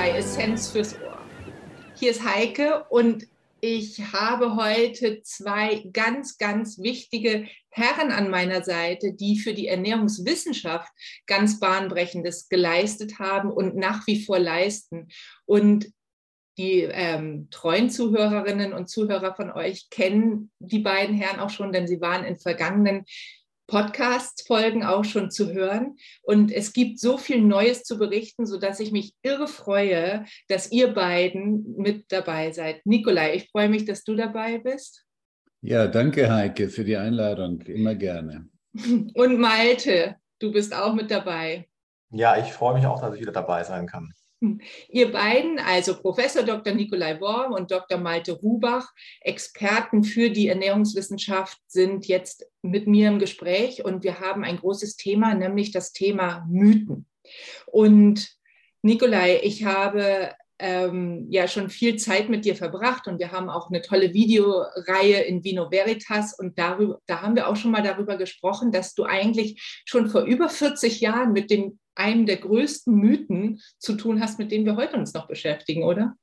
bei Essenz fürs Ohr. Hier ist Heike und ich habe heute zwei ganz, ganz wichtige Herren an meiner Seite, die für die Ernährungswissenschaft ganz bahnbrechendes geleistet haben und nach wie vor leisten. Und die ähm, treuen Zuhörerinnen und Zuhörer von euch kennen die beiden Herren auch schon, denn sie waren in vergangenen Podcast-Folgen auch schon zu hören. Und es gibt so viel Neues zu berichten, sodass ich mich irre freue, dass ihr beiden mit dabei seid. Nikolai, ich freue mich, dass du dabei bist. Ja, danke, Heike, für die Einladung. Immer gerne. Und Malte, du bist auch mit dabei. Ja, ich freue mich auch, dass ich wieder dabei sein kann. Ihr beiden, also Professor Dr. Nikolai Worm und Dr. Malte Rubach, Experten für die Ernährungswissenschaft, sind jetzt mit mir im Gespräch und wir haben ein großes Thema, nämlich das Thema Mythen. Und Nikolai, ich habe ähm, ja schon viel Zeit mit dir verbracht und wir haben auch eine tolle Videoreihe in Vino Veritas und darüber, da haben wir auch schon mal darüber gesprochen, dass du eigentlich schon vor über 40 Jahren mit den einem der größten Mythen zu tun hast, mit denen wir heute uns noch beschäftigen, oder?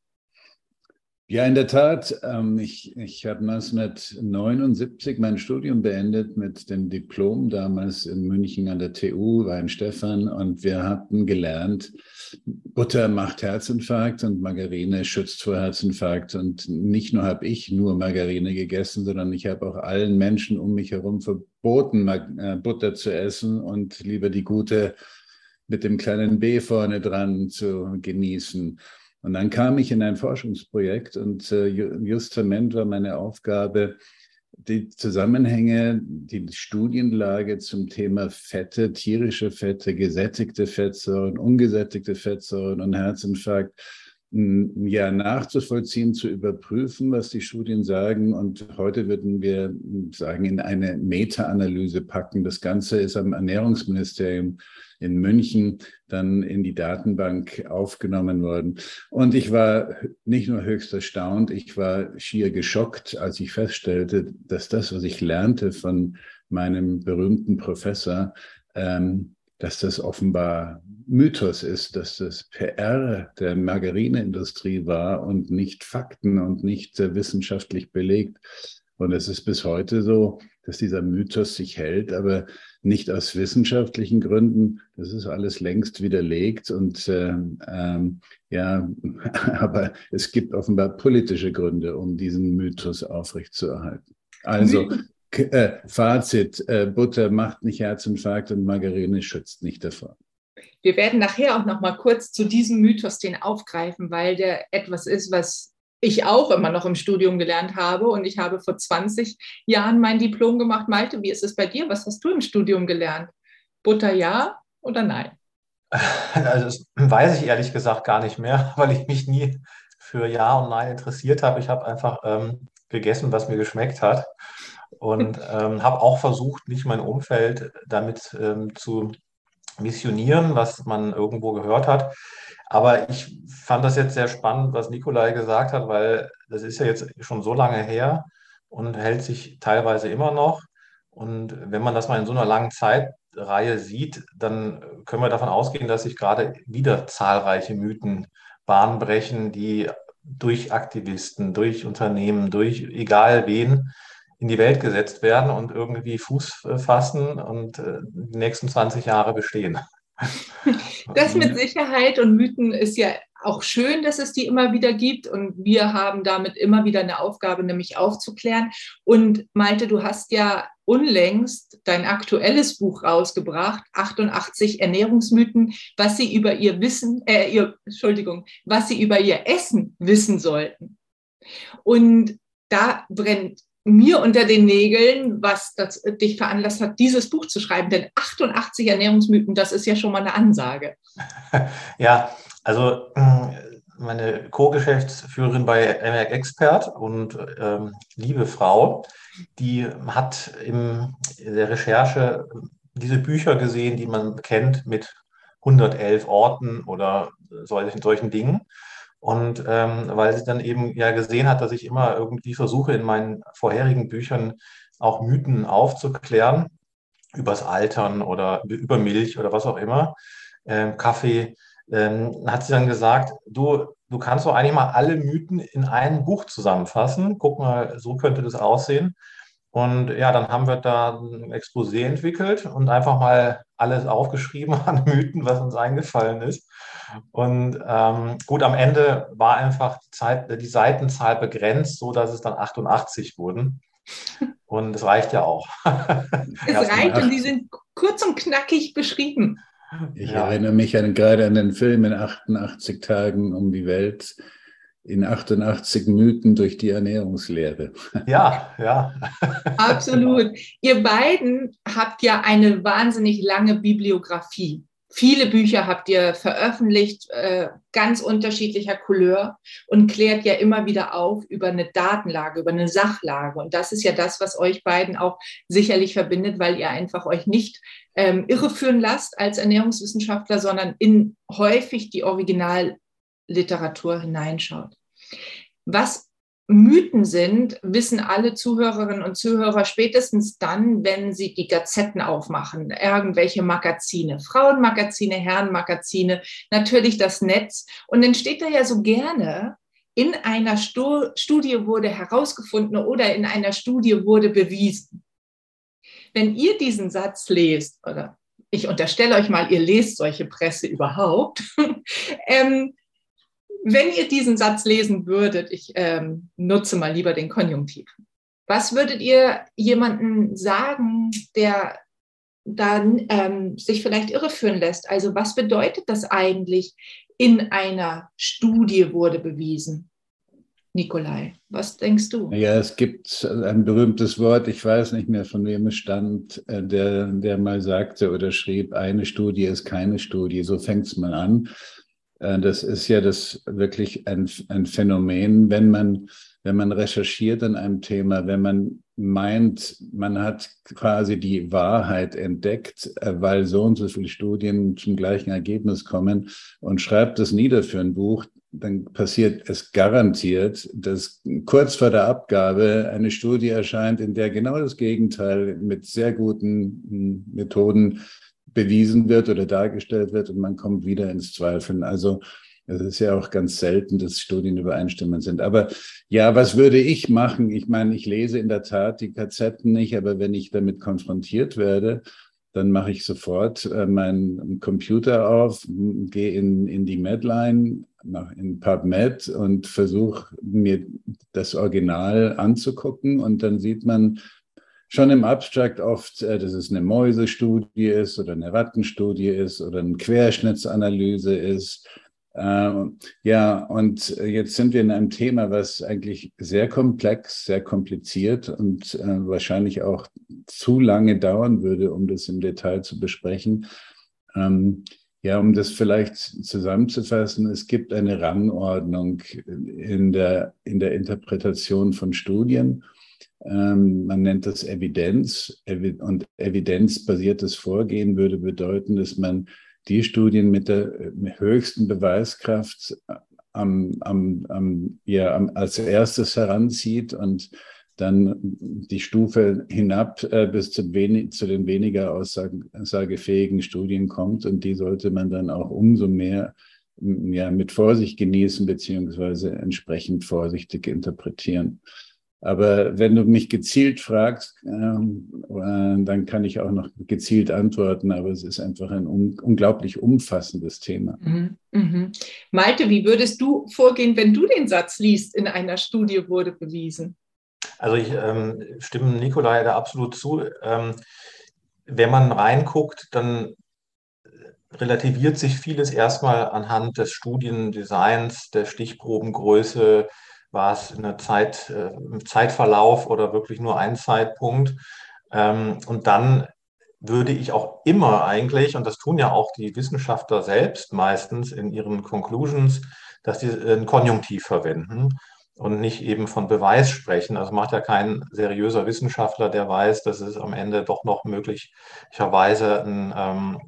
Ja, in der Tat. Ähm, ich, ich habe 1979 mein Studium beendet mit dem Diplom, damals in München an der TU, Weinstefan, und wir hatten gelernt, Butter macht Herzinfarkt und Margarine schützt vor Herzinfarkt. Und nicht nur habe ich nur Margarine gegessen, sondern ich habe auch allen Menschen um mich herum verboten, äh, Butter zu essen und lieber die gute mit dem kleinen B vorne dran zu genießen. Und dann kam ich in ein Forschungsprojekt und äh, justament war meine Aufgabe, die Zusammenhänge, die Studienlage zum Thema Fette, tierische Fette, gesättigte Fettsäuren, ungesättigte Fettsäuren und Herzinfarkt ja, nachzuvollziehen, zu überprüfen, was die Studien sagen. Und heute würden wir sagen, in eine Meta-Analyse packen. Das Ganze ist am Ernährungsministerium in München dann in die Datenbank aufgenommen worden. Und ich war nicht nur höchst erstaunt, ich war schier geschockt, als ich feststellte, dass das, was ich lernte von meinem berühmten Professor, ähm, dass das offenbar Mythos ist, dass das PR der Margarineindustrie war und nicht Fakten und nicht äh, wissenschaftlich belegt. Und es ist bis heute so, dass dieser Mythos sich hält, aber nicht aus wissenschaftlichen Gründen. Das ist alles längst widerlegt und äh, ähm, ja, aber es gibt offenbar politische Gründe, um diesen Mythos aufrechtzuerhalten. Also äh, Fazit, äh, Butter macht nicht Herzinfarkt und Margarine schützt nicht davor. Wir werden nachher auch noch mal kurz zu diesem Mythos den aufgreifen, weil der etwas ist, was ich auch immer noch im Studium gelernt habe. Und ich habe vor 20 Jahren mein Diplom gemacht. Malte, wie ist es bei dir? Was hast du im Studium gelernt? Butter ja oder nein? Also das weiß ich ehrlich gesagt gar nicht mehr, weil ich mich nie für Ja und Nein interessiert habe. Ich habe einfach ähm, gegessen, was mir geschmeckt hat und ähm, habe auch versucht, nicht mein Umfeld damit ähm, zu missionieren, was man irgendwo gehört hat. Aber ich fand das jetzt sehr spannend, was Nikolai gesagt hat, weil das ist ja jetzt schon so lange her und hält sich teilweise immer noch. Und wenn man das mal in so einer langen Zeitreihe sieht, dann können wir davon ausgehen, dass sich gerade wieder zahlreiche Mythen Bahn brechen, die durch Aktivisten, durch Unternehmen, durch egal wen in die Welt gesetzt werden und irgendwie Fuß fassen und äh, die nächsten 20 Jahre bestehen. Das mit Sicherheit und Mythen ist ja auch schön, dass es die immer wieder gibt und wir haben damit immer wieder eine Aufgabe, nämlich aufzuklären. Und Malte, du hast ja unlängst dein aktuelles Buch rausgebracht, 88 Ernährungsmythen, was sie über ihr Wissen, äh, ihr, Entschuldigung, was sie über ihr Essen wissen sollten. Und da brennt mir unter den Nägeln, was das, dich veranlasst hat, dieses Buch zu schreiben. Denn 88 Ernährungsmythen, das ist ja schon mal eine Ansage. Ja, also mm, meine Co-Geschäftsführerin bei MRG Expert und ähm, liebe Frau, die hat in der Recherche diese Bücher gesehen, die man kennt mit 111 Orten oder solchen, solchen Dingen. Und ähm, weil sie dann eben ja gesehen hat, dass ich immer irgendwie versuche, in meinen vorherigen Büchern auch Mythen aufzuklären, übers Altern oder über Milch oder was auch immer, ähm, Kaffee, ähm, hat sie dann gesagt, du, du kannst doch eigentlich mal alle Mythen in ein Buch zusammenfassen. Guck mal, so könnte das aussehen. Und ja, dann haben wir da ein Exposé entwickelt und einfach mal alles aufgeschrieben an Mythen, was uns eingefallen ist. Und ähm, gut, am Ende war einfach die, Zeit, die Seitenzahl begrenzt, so dass es dann 88 wurden. Und es reicht ja auch. es reicht und die sind kurz und knackig beschrieben. Ich ja. erinnere mich an, gerade an den Film in 88 Tagen um die Welt, in 88 Mythen durch die Ernährungslehre. Ja, ja. Absolut. Ihr beiden habt ja eine wahnsinnig lange Bibliografie. Viele Bücher habt ihr veröffentlicht, äh, ganz unterschiedlicher Couleur und klärt ja immer wieder auf über eine Datenlage, über eine Sachlage. Und das ist ja das, was euch beiden auch sicherlich verbindet, weil ihr einfach euch nicht ähm, irreführen lasst als Ernährungswissenschaftler, sondern in häufig die Originalliteratur hineinschaut. Was Mythen sind, wissen alle Zuhörerinnen und Zuhörer spätestens dann, wenn sie die Gazetten aufmachen, irgendwelche Magazine, Frauenmagazine, Herrenmagazine, natürlich das Netz. Und dann steht da ja so gerne, in einer Studie wurde herausgefunden oder in einer Studie wurde bewiesen. Wenn ihr diesen Satz lest, oder ich unterstelle euch mal, ihr lest solche Presse überhaupt, ähm, wenn ihr diesen Satz lesen würdet, ich ähm, nutze mal lieber den Konjunktiv. Was würdet ihr jemanden sagen, der dann ähm, sich vielleicht irreführen lässt? Also was bedeutet das eigentlich, in einer Studie wurde bewiesen? Nikolai, was denkst du? Ja, es gibt ein berühmtes Wort, ich weiß nicht mehr, von wem es stand, äh, der, der mal sagte oder schrieb, eine Studie ist keine Studie. So fängt es mal an. Äh, das ist ja das wirklich ein, ein Phänomen, wenn man, wenn man recherchiert an einem Thema, wenn man meint, man hat quasi die Wahrheit entdeckt, äh, weil so und so viele Studien zum gleichen Ergebnis kommen und schreibt es nieder für ein Buch, dann passiert es garantiert, dass kurz vor der Abgabe eine Studie erscheint, in der genau das Gegenteil mit sehr guten hm, Methoden bewiesen wird oder dargestellt wird und man kommt wieder ins Zweifeln. Also es ist ja auch ganz selten, dass Studien übereinstimmend sind. Aber ja, was würde ich machen? Ich meine, ich lese in der Tat die KZen nicht, aber wenn ich damit konfrontiert werde, dann mache ich sofort äh, meinen Computer auf, gehe in, in die Medline, in PubMed und versuche mir das Original anzugucken und dann sieht man, schon im Abstract oft, äh, dass es eine Mäusestudie ist oder eine Rattenstudie ist oder eine Querschnittsanalyse ist. Ähm, ja, und jetzt sind wir in einem Thema, was eigentlich sehr komplex, sehr kompliziert und äh, wahrscheinlich auch zu lange dauern würde, um das im Detail zu besprechen. Ähm, ja, um das vielleicht zusammenzufassen, es gibt eine Rangordnung in der, in der Interpretation von Studien. Ähm, man nennt das Evidenz. Und evidenzbasiertes Vorgehen würde bedeuten, dass man die Studien mit der höchsten Beweiskraft am, am, am, ja, als erstes heranzieht und dann die Stufe hinab äh, bis zu, wenig, zu den weniger aussagefähigen Studien kommt. Und die sollte man dann auch umso mehr ja, mit Vorsicht genießen, beziehungsweise entsprechend vorsichtig interpretieren. Aber wenn du mich gezielt fragst, ähm, äh, dann kann ich auch noch gezielt antworten. Aber es ist einfach ein un unglaublich umfassendes Thema. Mhm, mhm. Malte, wie würdest du vorgehen, wenn du den Satz liest, in einer Studie wurde bewiesen? Also ich ähm, stimme Nikolai da absolut zu. Ähm, wenn man reinguckt, dann relativiert sich vieles erstmal anhand des Studiendesigns, der Stichprobengröße, war es eine Zeit, äh, Zeitverlauf oder wirklich nur ein Zeitpunkt. Ähm, und dann würde ich auch immer eigentlich, und das tun ja auch die Wissenschaftler selbst meistens in ihren Conclusions, dass sie ein Konjunktiv verwenden und nicht eben von Beweis sprechen. Also macht ja kein seriöser Wissenschaftler, der weiß, dass es am Ende doch noch möglicherweise eine ähm,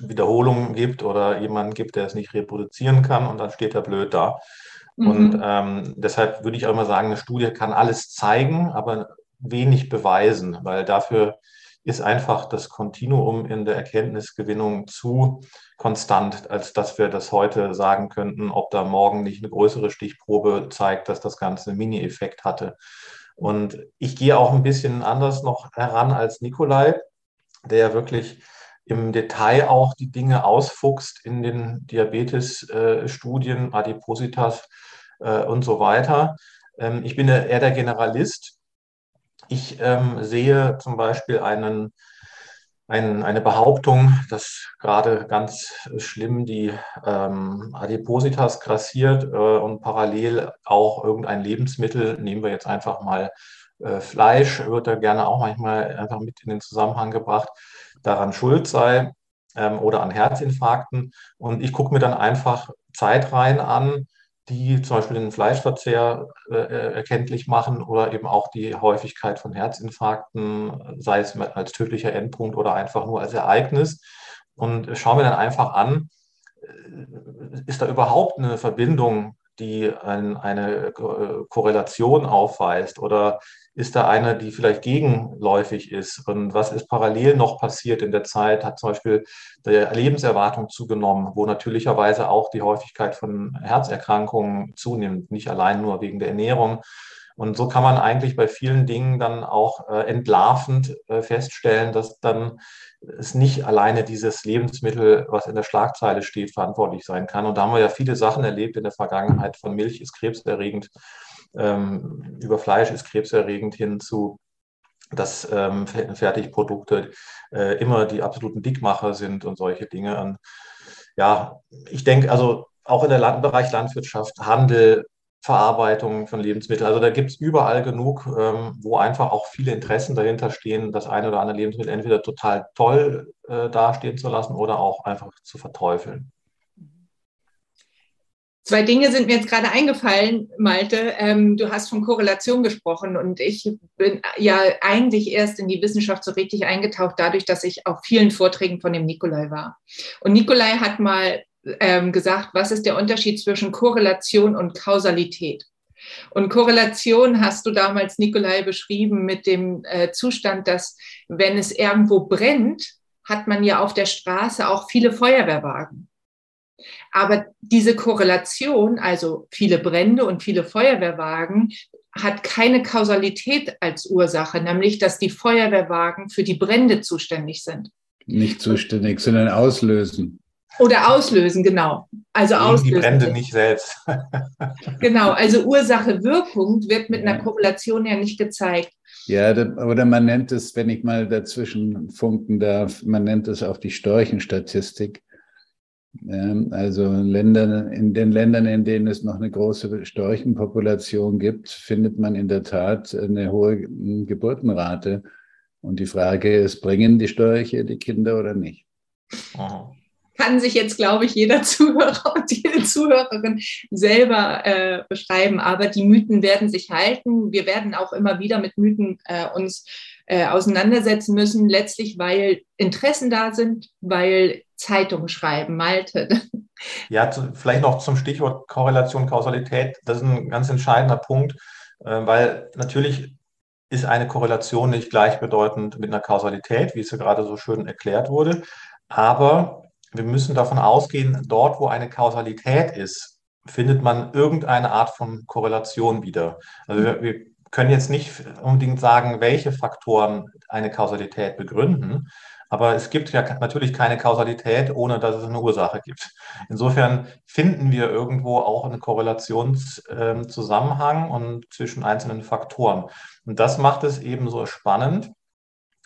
Wiederholung gibt oder jemanden gibt, der es nicht reproduzieren kann und dann steht er blöd da. Mhm. Und ähm, deshalb würde ich auch immer sagen, eine Studie kann alles zeigen, aber wenig beweisen, weil dafür ist einfach das Kontinuum in der Erkenntnisgewinnung zu konstant, als dass wir das heute sagen könnten, ob da morgen nicht eine größere Stichprobe zeigt, dass das Ganze einen Mini-Effekt hatte. Und ich gehe auch ein bisschen anders noch heran als Nikolai, der wirklich im Detail auch die Dinge ausfuchst in den Diabetes-Studien, Adipositas äh, und so weiter. Ähm, ich bin eher der Generalist. Ich ähm, sehe zum Beispiel einen, eine Behauptung, dass gerade ganz schlimm die ähm, Adipositas grassiert äh, und parallel auch irgendein Lebensmittel, nehmen wir jetzt einfach mal äh, Fleisch, wird da gerne auch manchmal einfach mit in den Zusammenhang gebracht, daran schuld sei ähm, oder an Herzinfarkten. Und ich gucke mir dann einfach Zeitreihen an, die zum Beispiel den Fleischverzehr äh, äh, erkenntlich machen oder eben auch die Häufigkeit von Herzinfarkten, sei es als tödlicher Endpunkt oder einfach nur als Ereignis. Und schaue mir dann einfach an, äh, ist da überhaupt eine Verbindung, die ein, eine äh, Korrelation aufweist oder ist da eine, die vielleicht gegenläufig ist? Und was ist parallel noch passiert in der Zeit? Hat zum Beispiel die Lebenserwartung zugenommen, wo natürlicherweise auch die Häufigkeit von Herzerkrankungen zunimmt, nicht allein nur wegen der Ernährung. Und so kann man eigentlich bei vielen Dingen dann auch äh, entlarvend äh, feststellen, dass dann es nicht alleine dieses Lebensmittel, was in der Schlagzeile steht, verantwortlich sein kann. Und da haben wir ja viele Sachen erlebt in der Vergangenheit. Von Milch ist krebserregend ähm, über Fleisch ist krebserregend hin zu dass ähm, Fertigprodukte äh, immer die absoluten Dickmacher sind und solche Dinge. Und ja, ich denke, also auch in der Land Bereich Landwirtschaft, Handel, Verarbeitung von Lebensmitteln. Also da gibt es überall genug, ähm, wo einfach auch viele Interessen dahinter stehen, das eine oder andere Lebensmittel entweder total toll äh, dastehen zu lassen oder auch einfach zu verteufeln. Zwei Dinge sind mir jetzt gerade eingefallen, Malte. Ähm, du hast von Korrelation gesprochen und ich bin ja eigentlich erst in die Wissenschaft so richtig eingetaucht, dadurch, dass ich auf vielen Vorträgen von dem Nikolai war. Und Nikolai hat mal ähm, gesagt, was ist der Unterschied zwischen Korrelation und Kausalität? Und Korrelation hast du damals, Nikolai, beschrieben mit dem äh, Zustand, dass wenn es irgendwo brennt, hat man ja auf der Straße auch viele Feuerwehrwagen. Aber diese Korrelation, also viele Brände und viele Feuerwehrwagen, hat keine Kausalität als Ursache, nämlich dass die Feuerwehrwagen für die Brände zuständig sind. Nicht zuständig, sondern auslösen. Oder auslösen, genau. Also Gegen auslösen. Die Brände nicht selbst. genau, also Ursache-Wirkung wird mit einer Korrelation ja nicht gezeigt. Ja, oder man nennt es, wenn ich mal dazwischen funken darf, man nennt es auch die Storchenstatistik. Also Länder, in den Ländern, in denen es noch eine große Storchenpopulation gibt, findet man in der Tat eine hohe Geburtenrate. Und die Frage ist, bringen die Störche die Kinder oder nicht? Kann sich jetzt, glaube ich, jeder Zuhörer und jede Zuhörerin selber äh, beschreiben. Aber die Mythen werden sich halten. Wir werden auch immer wieder mit Mythen äh, uns äh, auseinandersetzen müssen, letztlich weil Interessen da sind, weil Zeitung schreiben, Malte. Ja, zu, vielleicht noch zum Stichwort Korrelation, Kausalität. Das ist ein ganz entscheidender Punkt, äh, weil natürlich ist eine Korrelation nicht gleichbedeutend mit einer Kausalität, wie es ja gerade so schön erklärt wurde. Aber wir müssen davon ausgehen, dort, wo eine Kausalität ist, findet man irgendeine Art von Korrelation wieder. Also wir, wir können jetzt nicht unbedingt sagen, welche Faktoren eine Kausalität begründen, aber es gibt ja natürlich keine Kausalität, ohne dass es eine Ursache gibt. Insofern finden wir irgendwo auch einen Korrelationszusammenhang ähm, und zwischen einzelnen Faktoren. Und das macht es eben so spannend,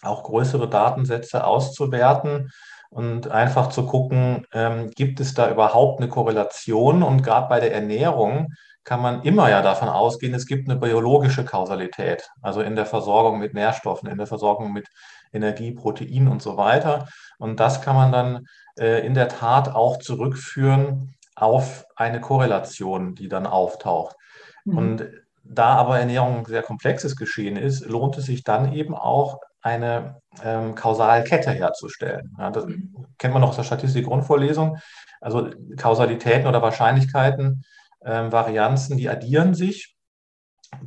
auch größere Datensätze auszuwerten und einfach zu gucken, ähm, gibt es da überhaupt eine Korrelation? Und gerade bei der Ernährung kann man immer ja davon ausgehen, es gibt eine biologische Kausalität, also in der Versorgung mit Nährstoffen, in der Versorgung mit Energie, Protein und so weiter. Und das kann man dann äh, in der Tat auch zurückführen auf eine Korrelation, die dann auftaucht. Mhm. Und da aber Ernährung ein sehr komplexes Geschehen ist, lohnt es sich dann eben auch eine ähm, Kausalkette herzustellen. Ja, das mhm. kennt man noch aus der Statistik-Grundvorlesung. Also Kausalitäten oder Wahrscheinlichkeiten, ähm, Varianzen, die addieren sich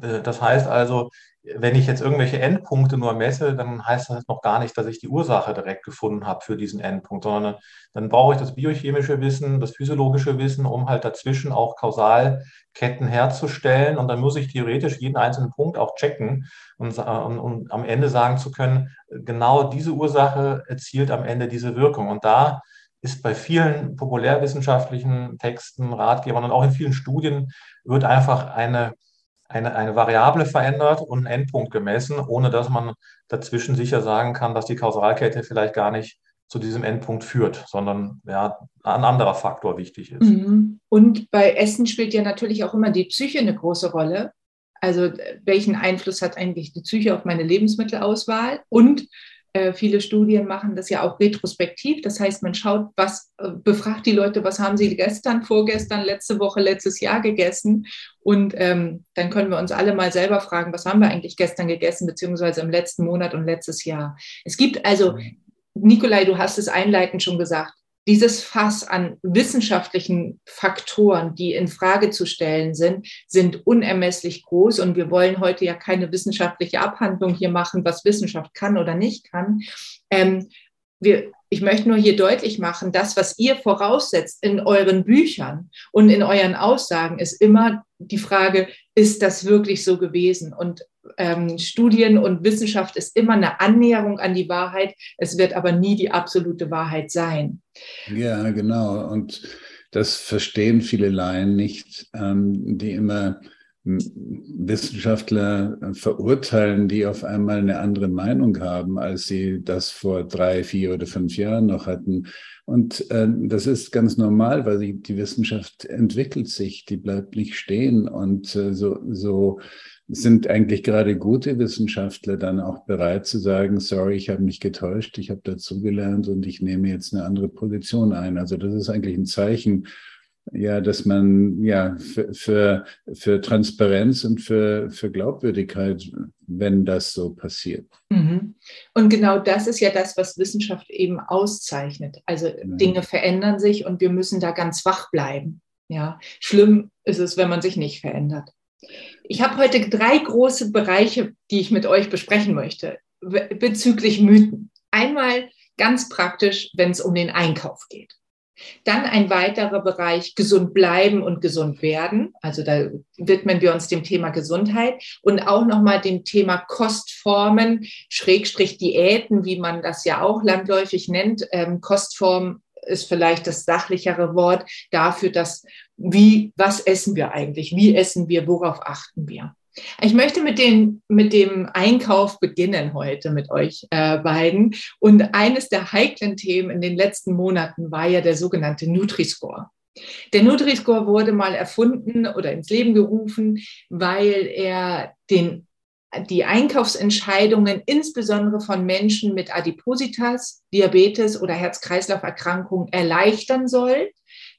Äh, das heißt also, wenn ich jetzt irgendwelche Endpunkte nur messe, dann heißt das noch gar nicht, dass ich die Ursache direkt gefunden habe für diesen Endpunkt, sondern dann brauche ich das biochemische Wissen, das physiologische Wissen, um halt dazwischen auch Kausalketten herzustellen. Und dann muss ich theoretisch jeden einzelnen Punkt auch checken und, und, und am Ende sagen zu können, genau diese Ursache erzielt am Ende diese Wirkung. Und da ist bei vielen populärwissenschaftlichen Texten, Ratgebern und auch in vielen Studien wird einfach eine eine, eine Variable verändert und einen Endpunkt gemessen, ohne dass man dazwischen sicher sagen kann, dass die Kausalkette vielleicht gar nicht zu diesem Endpunkt führt, sondern ja, ein anderer Faktor wichtig ist. Mhm. Und bei Essen spielt ja natürlich auch immer die Psyche eine große Rolle. Also welchen Einfluss hat eigentlich die Psyche auf meine Lebensmittelauswahl? Und äh, viele Studien machen das ja auch retrospektiv. Das heißt, man schaut, was, äh, befragt die Leute, was haben sie gestern, vorgestern, letzte Woche, letztes Jahr gegessen. Und ähm, dann können wir uns alle mal selber fragen, was haben wir eigentlich gestern gegessen, beziehungsweise im letzten Monat und letztes Jahr. Es gibt also, mhm. Nikolai, du hast es einleitend schon gesagt, dieses Fass an wissenschaftlichen Faktoren, die in Frage zu stellen sind, sind unermesslich groß. Und wir wollen heute ja keine wissenschaftliche Abhandlung hier machen, was Wissenschaft kann oder nicht kann. Ähm, wir, ich möchte nur hier deutlich machen, das, was ihr voraussetzt in euren Büchern und in euren Aussagen, ist immer die Frage, ist das wirklich so gewesen? Und ähm, Studien und Wissenschaft ist immer eine Annäherung an die Wahrheit. Es wird aber nie die absolute Wahrheit sein. Ja, genau. Und das verstehen viele Laien nicht, ähm, die immer Wissenschaftler verurteilen, die auf einmal eine andere Meinung haben, als sie das vor drei, vier oder fünf Jahren noch hatten. Und äh, das ist ganz normal, weil die, die Wissenschaft entwickelt sich, die bleibt nicht stehen. Und äh, so, so sind eigentlich gerade gute Wissenschaftler dann auch bereit zu sagen, sorry, ich habe mich getäuscht, ich habe dazugelernt und ich nehme jetzt eine andere Position ein. Also das ist eigentlich ein Zeichen, ja, dass man ja für, für, für Transparenz und für, für Glaubwürdigkeit, wenn das so passiert. Mhm. Und genau das ist ja das, was Wissenschaft eben auszeichnet. Also ja. Dinge verändern sich und wir müssen da ganz wach bleiben. Ja, schlimm ist es, wenn man sich nicht verändert. Ich habe heute drei große Bereiche, die ich mit euch besprechen möchte bezüglich Mythen. Einmal ganz praktisch, wenn es um den Einkauf geht. Dann ein weiterer Bereich, gesund bleiben und gesund werden. Also da widmen wir uns dem Thema Gesundheit und auch nochmal dem Thema Kostformen, Schrägstrich Diäten, wie man das ja auch landläufig nennt. Ähm, Kostform ist vielleicht das sachlichere Wort dafür, dass wie, was essen wir eigentlich? Wie essen wir? Worauf achten wir? Ich möchte mit, den, mit dem Einkauf beginnen heute mit euch äh, beiden. Und eines der heiklen Themen in den letzten Monaten war ja der sogenannte Nutri-Score. Der Nutri-Score wurde mal erfunden oder ins Leben gerufen, weil er den, die Einkaufsentscheidungen insbesondere von Menschen mit Adipositas, Diabetes oder Herz-Kreislauf-Erkrankungen erleichtern soll,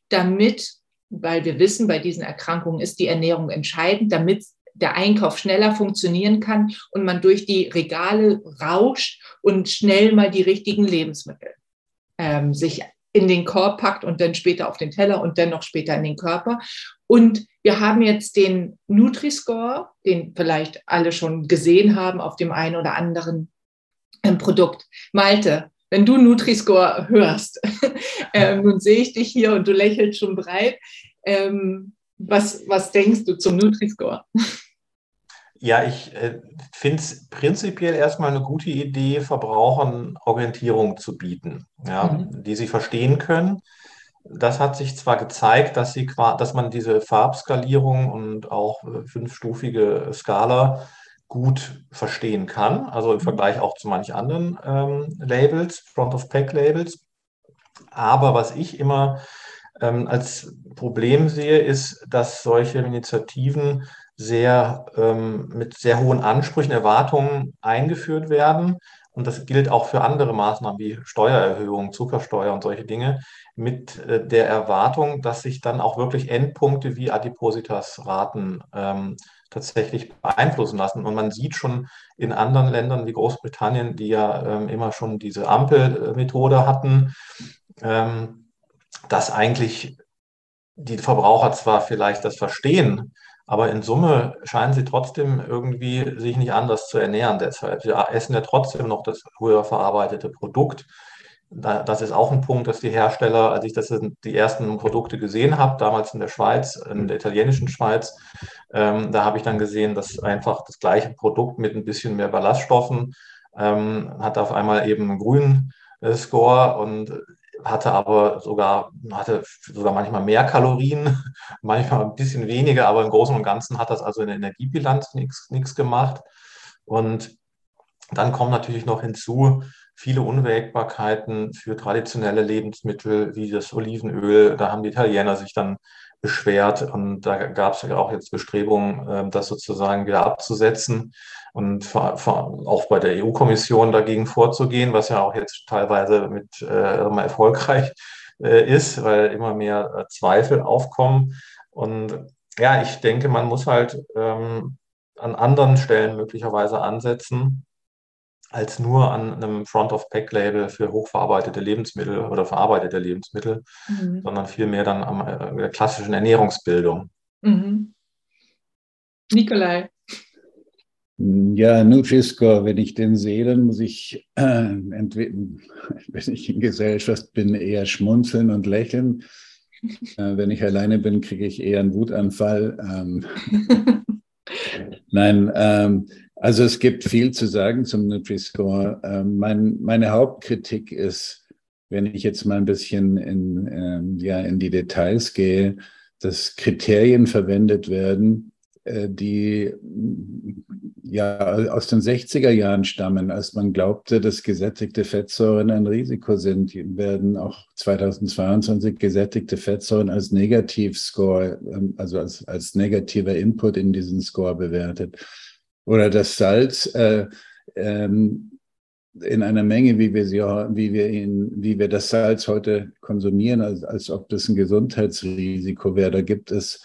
damit weil wir wissen, bei diesen Erkrankungen ist die Ernährung entscheidend, damit der Einkauf schneller funktionieren kann und man durch die Regale rauscht und schnell mal die richtigen Lebensmittel ähm, sich in den Korb packt und dann später auf den Teller und dann noch später in den Körper. Und wir haben jetzt den Nutri-Score, den vielleicht alle schon gesehen haben auf dem einen oder anderen ähm, Produkt. Malte, wenn du Nutri-Score hörst, ähm, nun sehe ich dich hier und du lächelst schon breit. Ähm, was, was denkst du zum Nutri-Score? Ja, ich äh, finde es prinzipiell erstmal eine gute Idee, Verbrauchern Orientierung zu bieten, ja, mhm. die sie verstehen können. Das hat sich zwar gezeigt, dass, sie, dass man diese Farbskalierung und auch äh, fünfstufige Skala gut verstehen kann, also im mhm. Vergleich auch zu manch anderen ähm, Labels, Front-of-Pack-Labels. Aber was ich immer ähm, als Problem sehe, ist, dass solche Initiativen sehr ähm, mit sehr hohen Ansprüchen, Erwartungen eingeführt werden. Und das gilt auch für andere Maßnahmen wie Steuererhöhungen, Zuckersteuer und solche Dinge, mit äh, der Erwartung, dass sich dann auch wirklich Endpunkte wie Adipositas-Raten ähm, tatsächlich beeinflussen lassen. Und man sieht schon in anderen Ländern wie Großbritannien, die ja ähm, immer schon diese Ampelmethode hatten, ähm, dass eigentlich die Verbraucher zwar vielleicht das verstehen, Aber in Summe scheinen sie trotzdem irgendwie sich nicht anders zu ernähren deshalb. Sie essen ja trotzdem noch das höher verarbeitete Produkt. Das ist auch ein Punkt, dass die Hersteller, als ich das die ersten Produkte gesehen habe, damals in der Schweiz, in der italienischen Schweiz, ähm, da habe ich dann gesehen, dass einfach das gleiche Produkt mit ein bisschen mehr Ballaststoffen ähm, hat auf einmal eben einen grünen äh, Score und hatte aber sogar, hatte sogar manchmal mehr Kalorien, manchmal ein bisschen weniger, aber im Großen und Ganzen hat das also in der Energiebilanz nichts gemacht. Und dann kommt natürlich noch hinzu, viele Unwägbarkeiten für traditionelle Lebensmittel wie das Olivenöl. Da haben die Italiener sich dann beschwert und da gab es ja auch jetzt Bestrebungen, ähm, das sozusagen wieder abzusetzen und auch bei der EU-Kommission dagegen vorzugehen, was ja auch jetzt teilweise mit äh, immer erfolgreich äh, ist, weil immer mehr äh, Zweifel aufkommen. Und ja, ich denke, man muss halt ähm, an anderen Stellen möglicherweise ansetzen, als nur an einem Front-of-Pack-Label für hochverarbeitete Lebensmittel oder verarbeitete Lebensmittel, mhm. sondern vielmehr dann an äh, der klassischen Ernährungsbildung. Mhm. Nikolai. Ja, Nutri-Score, wenn ich den sehe, dann muss ich, äh, entweder, wenn ich in Gesellschaft bin, eher schmunzeln und lächeln. Äh, wenn ich alleine bin, kriege ich eher einen Wutanfall. Ähm, Nein, ähm, also es gibt viel zu sagen zum Nutri-Score. Ähm, mein, meine Hauptkritik ist, wenn ich jetzt mal ein bisschen in, ähm, ja, in die Details gehe, dass Kriterien verwendet werden, äh, die ja aus den 60er Jahren stammen, als man glaubte, dass gesättigte Fettsäuren ein Risiko sind, die werden auch 2022 gesättigte Fettsäuren als Negativscore, ähm, also als, als negativer Input in diesen Score bewertet. Oder das Salz äh, ähm, in einer Menge, wie wir, sie, wie, wir ihn, wie wir das Salz heute konsumieren, als, als ob das ein Gesundheitsrisiko wäre. Da gibt es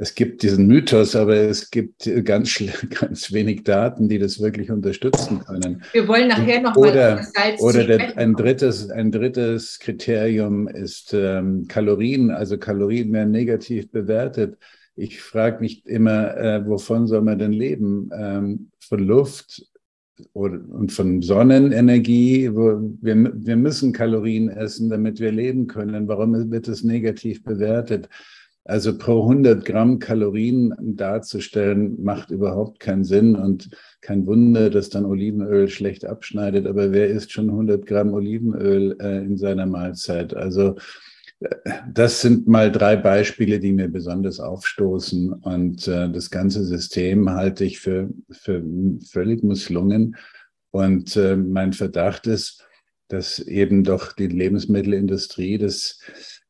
es gibt diesen Mythos, aber es gibt ganz, ganz wenig Daten, die das wirklich unterstützen können. Wir wollen nachher noch oder, mal Salz Oder der, ein, drittes, ein drittes Kriterium ist ähm, Kalorien. Also Kalorien werden negativ bewertet. Ich frage mich immer, äh, wovon soll man denn leben? Ähm, von Luft oder, und von Sonnenenergie. Wo, wir, wir müssen Kalorien essen, damit wir leben können. Warum wird es negativ bewertet? Also pro 100 Gramm Kalorien darzustellen, macht überhaupt keinen Sinn und kein Wunder, dass dann Olivenöl schlecht abschneidet. Aber wer isst schon 100 Gramm Olivenöl äh, in seiner Mahlzeit? Also das sind mal drei Beispiele, die mir besonders aufstoßen. Und äh, das ganze System halte ich für, für völlig misslungen. Und äh, mein Verdacht ist, dass eben doch die Lebensmittelindustrie das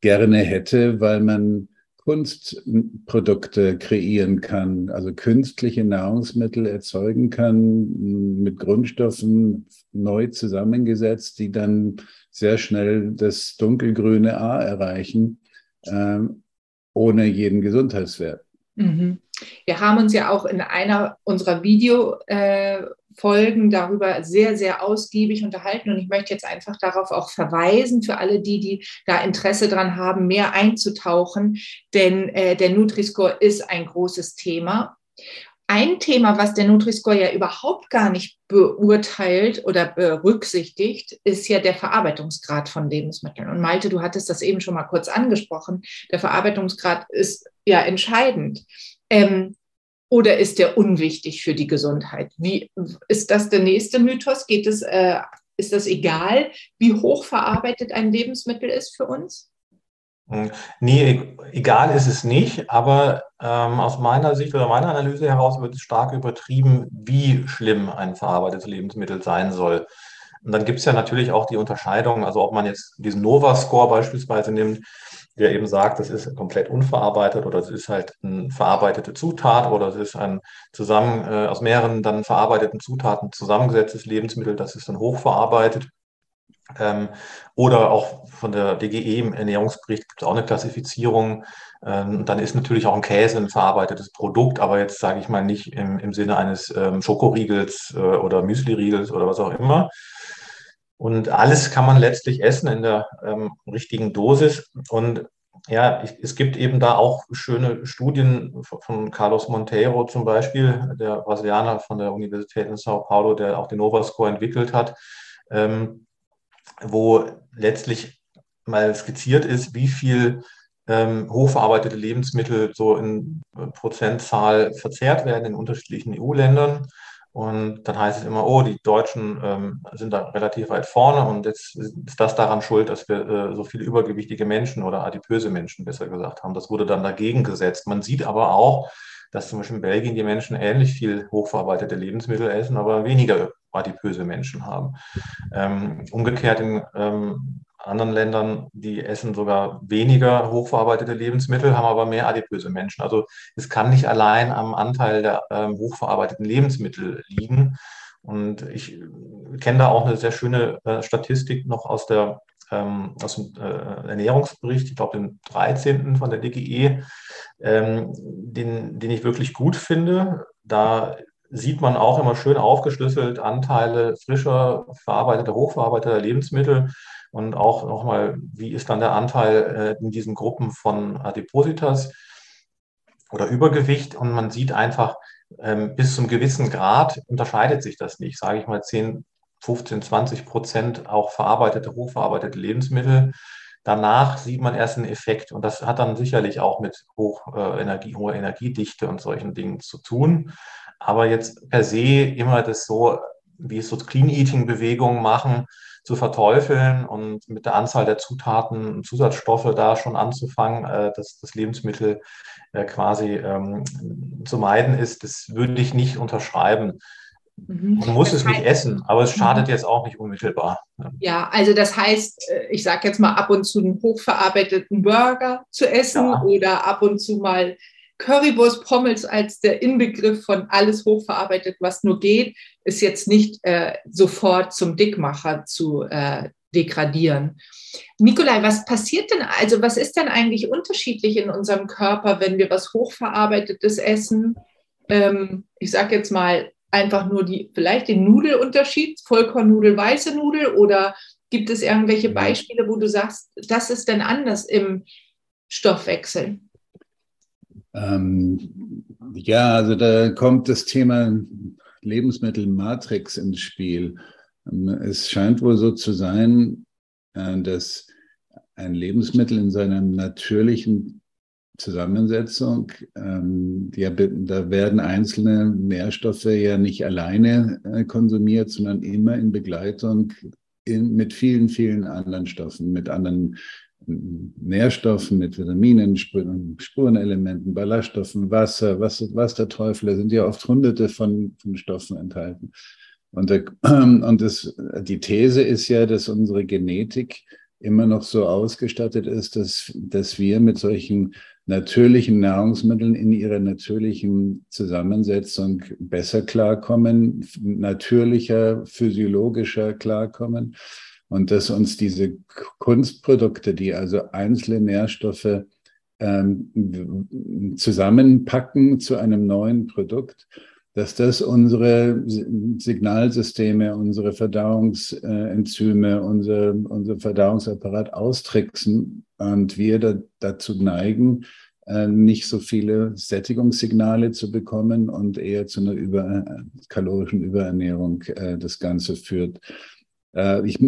gerne hätte, weil man Kunstprodukte kreieren kann, also künstliche Nahrungsmittel erzeugen kann, mit Grundstoffen neu zusammengesetzt, die dann sehr schnell das dunkelgrüne A erreichen, äh, ohne jeden Gesundheitswert. Mhm. Wir haben uns ja auch in einer unserer Video äh, darüber sehr, sehr ausgiebig unterhalten. Und ich möchte jetzt einfach darauf auch verweisen, für alle die, die da Interesse dran haben, mehr einzutauchen. Denn äh, der Nutri-Score ist ein großes Thema. Ein Thema, was der Nutri-Score ja überhaupt gar nicht beurteilt oder berücksichtigt, ist ja der Verarbeitungsgrad von Lebensmitteln. Und Malte, du hattest das eben schon mal kurz angesprochen. Der Verarbeitungsgrad ist ja entscheidend. Ähm, oder ist der unwichtig für die Gesundheit? Wie ist das der nächste Mythos? Geht es, äh, ist das egal, wie hoch verarbeitet ein Lebensmittel ist für uns? Hm, nee, egal ist es nicht, aber ähm, aus meiner Sicht oder meiner Analyse heraus wird es stark übertrieben, wie schlimm ein verarbeitetes Lebensmittel sein soll. Und dann gibt es ja natürlich auch die Unterscheidung, also ob man jetzt diesen Nova-Score beispielsweise nimmt, der eben sagt, das ist komplett unverarbeitet oder es ist halt eine verarbeitete Zutat oder es ist ein zusammen äh, aus mehreren dann verarbeiteten Zutaten zusammengesetztes Lebensmittel, das ist dann hochverarbeitet. Ähm, oder auch von der DGE im Ernährungsbericht gibt es auch eine Klassifizierung. Ähm, dann ist natürlich auch ein Käse ein verarbeitetes Produkt, aber jetzt sage ich mal nicht im, im Sinne eines ähm, Schokoriegels äh, oder Müsliriegels oder was auch immer. Und alles kann man letztlich essen in der ähm, richtigen Dosis. Und ja, es gibt eben da auch schöne Studien von Carlos Monteiro zum Beispiel, der Brasilianer von der Universität in Sao Paulo, der auch den Nova-Score entwickelt hat, ähm, wo letztlich mal skizziert ist, wie viel ähm, hochverarbeitete Lebensmittel so in Prozentzahl verzehrt werden in unterschiedlichen EU-Ländern. Und dann heißt es immer, oh, die Deutschen ähm, sind da relativ weit vorne und jetzt ist das daran schuld, dass wir äh, so viele übergewichtige Menschen oder adipöse Menschen besser gesagt haben. Das wurde dann dagegen gesetzt. Man sieht aber auch, dass zum Beispiel in Belgien die Menschen ähnlich viel hochverarbeitete Lebensmittel essen, aber weniger adipöse Menschen haben. Ähm, umgekehrt in ähm, anderen Ländern, die essen sogar weniger hochverarbeitete Lebensmittel, haben aber mehr adipöse Menschen. Also es kann nicht allein am Anteil der ähm, hochverarbeiteten Lebensmittel liegen. Und ich kenne da auch eine sehr schöne äh, Statistik noch aus, der, ähm, aus dem äh, Ernährungsbericht, ich glaube den 13. von der DGE, ähm, den, den ich wirklich gut finde. Da sieht man auch immer schön aufgeschlüsselt Anteile frischer, verarbeiteter, hochverarbeiteter Lebensmittel und auch nochmal, wie ist dann der Anteil äh, in diesen Gruppen von Adipositas oder Übergewicht. Und man sieht einfach, ähm, bis zum gewissen Grad unterscheidet sich das nicht. Sage ich mal 10, 15, 20 Prozent auch verarbeitete, hochverarbeitete Lebensmittel. Danach sieht man erst einen Effekt und das hat dann sicherlich auch mit hoch, äh, Energie, hoher Energiedichte und solchen Dingen zu tun. Aber jetzt per se immer das so, wie es so Clean Eating Bewegungen machen, zu verteufeln und mit der Anzahl der Zutaten und Zusatzstoffe da schon anzufangen, äh, dass das Lebensmittel äh, quasi ähm, zu meiden ist, das würde ich nicht unterschreiben. Mhm. Man muss das es heißt, nicht essen, aber es schadet mhm. jetzt auch nicht unmittelbar. Ja, also das heißt, äh, ich sage jetzt mal ab und zu einen hochverarbeiteten Burger zu essen ja. oder ab und zu mal Currywurst Pommes als der Inbegriff von alles hochverarbeitet, was nur geht, ist jetzt nicht äh, sofort zum Dickmacher zu äh, degradieren. Nikolai, was passiert denn, also was ist denn eigentlich unterschiedlich in unserem Körper, wenn wir was hochverarbeitetes essen? Ähm, ich sage jetzt mal einfach nur die, vielleicht den Nudelunterschied, Vollkornnudel, weiße Nudel oder gibt es irgendwelche Beispiele, wo du sagst, das ist denn anders im Stoffwechsel? Ähm, ja, also da kommt das Thema Lebensmittelmatrix ins Spiel. Ähm, es scheint wohl so zu sein, äh, dass ein Lebensmittel in seiner natürlichen Zusammensetzung, ähm, ja, da werden einzelne Nährstoffe ja nicht alleine äh, konsumiert, sondern immer in Begleitung in, mit vielen, vielen anderen Stoffen, mit anderen Nährstoffen, mit Vitaminen, Spurenelementen, Ballaststoffen, Wasser, was, was der Teufel, da sind ja oft hunderte von, von Stoffen enthalten. Und, der, und das, die These ist ja, dass unsere Genetik immer noch so ausgestattet ist, dass, dass wir mit solchen natürlichen Nahrungsmitteln in ihrer natürlichen Zusammensetzung besser klarkommen, natürlicher, physiologischer klarkommen und dass uns diese Kunstprodukte, die also einzelne Nährstoffe ähm, zusammenpacken zu einem neuen Produkt, dass das unsere Signalsysteme, unsere Verdauungsenzyme, unser, unser Verdauungsapparat austricksen und wir da, dazu neigen, äh, nicht so viele Sättigungssignale zu bekommen und eher zu einer über, kalorischen Überernährung äh, das Ganze führt. Äh, ich,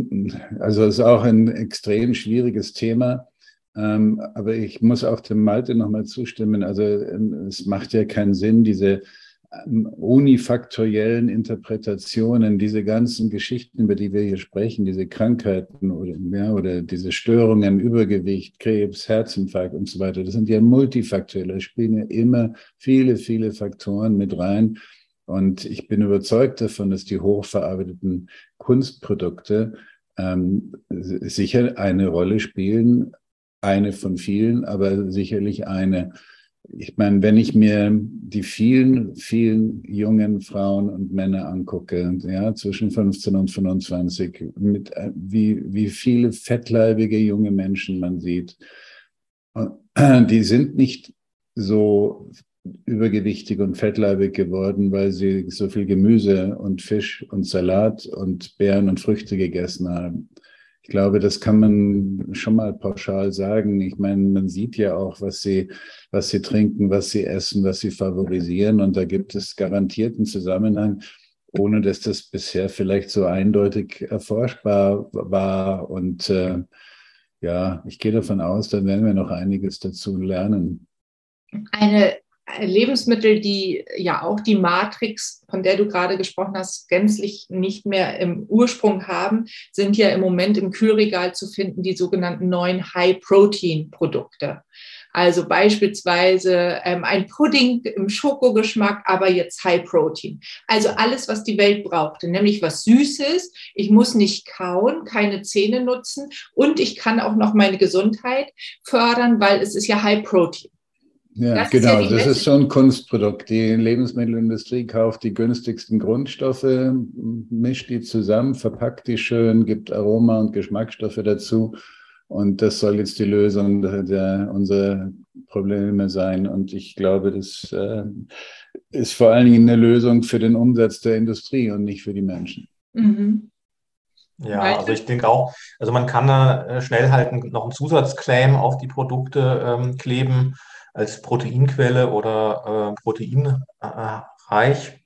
also es ist auch ein extrem schwieriges Thema. Ähm, aber ich muss auch dem Malte nochmal zustimmen. Also ähm, es macht ja keinen Sinn, diese ähm, unifaktoriellen Interpretationen, diese ganzen Geschichten, über die wir hier sprechen, diese Krankheiten oder, ja, oder diese Störungen, Übergewicht, Krebs, Herzinfarkt und so weiter, das sind ja multifaktoriell. Da spielen ja immer viele, viele Faktoren mit rein. Und ich bin überzeugt davon, dass die hochverarbeiteten Kunstprodukte ähm, sicher eine Rolle spielen, eine von vielen, aber sicherlich eine. Ich meine, wenn ich mir die vielen, vielen jungen Frauen und Männer angucke, ja, zwischen 15 und 25, mit, äh, wie, wie viele fettleibige junge Menschen man sieht, äh, die sind nicht so übergewichtig und fettleibig geworden, weil sie so viel Gemüse und Fisch und Salat und Beeren und Früchte gegessen haben. Ich glaube, das kann man schon mal pauschal sagen. Ich meine, man sieht ja auch, was sie, was sie trinken, was sie essen, was sie favorisieren. Und da gibt es garantierten Zusammenhang, ohne dass das bisher vielleicht so eindeutig erforschbar war. Und äh, ja, ich gehe davon aus, da werden wir noch einiges dazu lernen. Eine Lebensmittel, die ja auch die Matrix, von der du gerade gesprochen hast, gänzlich nicht mehr im Ursprung haben, sind ja im Moment im Kühlregal zu finden, die sogenannten neuen High-Protein-Produkte. Also beispielsweise ähm, ein Pudding im Schokogeschmack, aber jetzt High Protein. Also alles, was die Welt brauchte, nämlich was Süßes. Ich muss nicht kauen, keine Zähne nutzen und ich kann auch noch meine Gesundheit fördern, weil es ist ja High Protein. Ja, das genau, ist ja das ist so ein Kunstprodukt. Die Lebensmittelindustrie kauft die günstigsten Grundstoffe, mischt die zusammen, verpackt die schön, gibt Aroma und Geschmacksstoffe dazu. Und das soll jetzt die Lösung der, der unserer Probleme sein. Und ich glaube, das äh, ist vor allen Dingen eine Lösung für den Umsatz der Industrie und nicht für die Menschen. Mhm. Ja, also ich denke auch, also man kann da äh, schnell halt noch einen Zusatzclaim auf die Produkte ähm, kleben als Proteinquelle oder äh, proteinreich,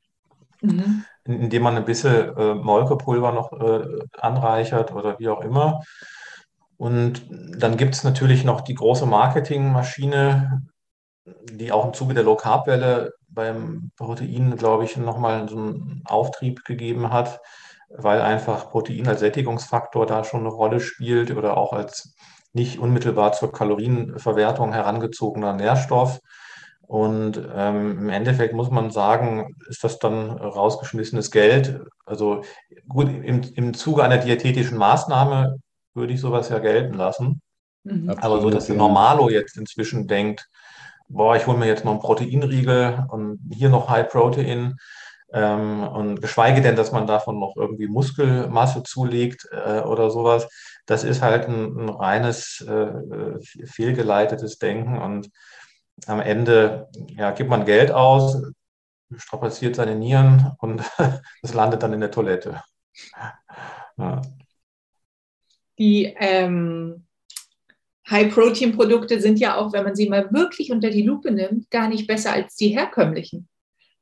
mhm. indem man ein bisschen äh, Molkepulver noch äh, anreichert oder wie auch immer. Und dann gibt es natürlich noch die große Marketingmaschine, die auch im Zuge der Low-Carb-Welle beim Protein, glaube ich, nochmal so einen Auftrieb gegeben hat, weil einfach Protein als Sättigungsfaktor da schon eine Rolle spielt oder auch als nicht unmittelbar zur Kalorienverwertung herangezogener Nährstoff. Und ähm, im Endeffekt muss man sagen, ist das dann rausgeschmissenes Geld. Also gut, im, im Zuge einer diätetischen Maßnahme würde ich sowas ja gelten lassen. Mhm. Aber so, dass der Normalo jetzt inzwischen denkt, boah, ich hole mir jetzt noch einen Proteinriegel und hier noch High Protein. Ähm, und geschweige denn, dass man davon noch irgendwie Muskelmasse zulegt äh, oder sowas das ist halt ein, ein reines äh, fehlgeleitetes Denken und am Ende ja, gibt man Geld aus, strapaziert seine Nieren und es landet dann in der Toilette. Ja. Die ähm, High-Protein-Produkte sind ja auch, wenn man sie mal wirklich unter die Lupe nimmt, gar nicht besser als die herkömmlichen.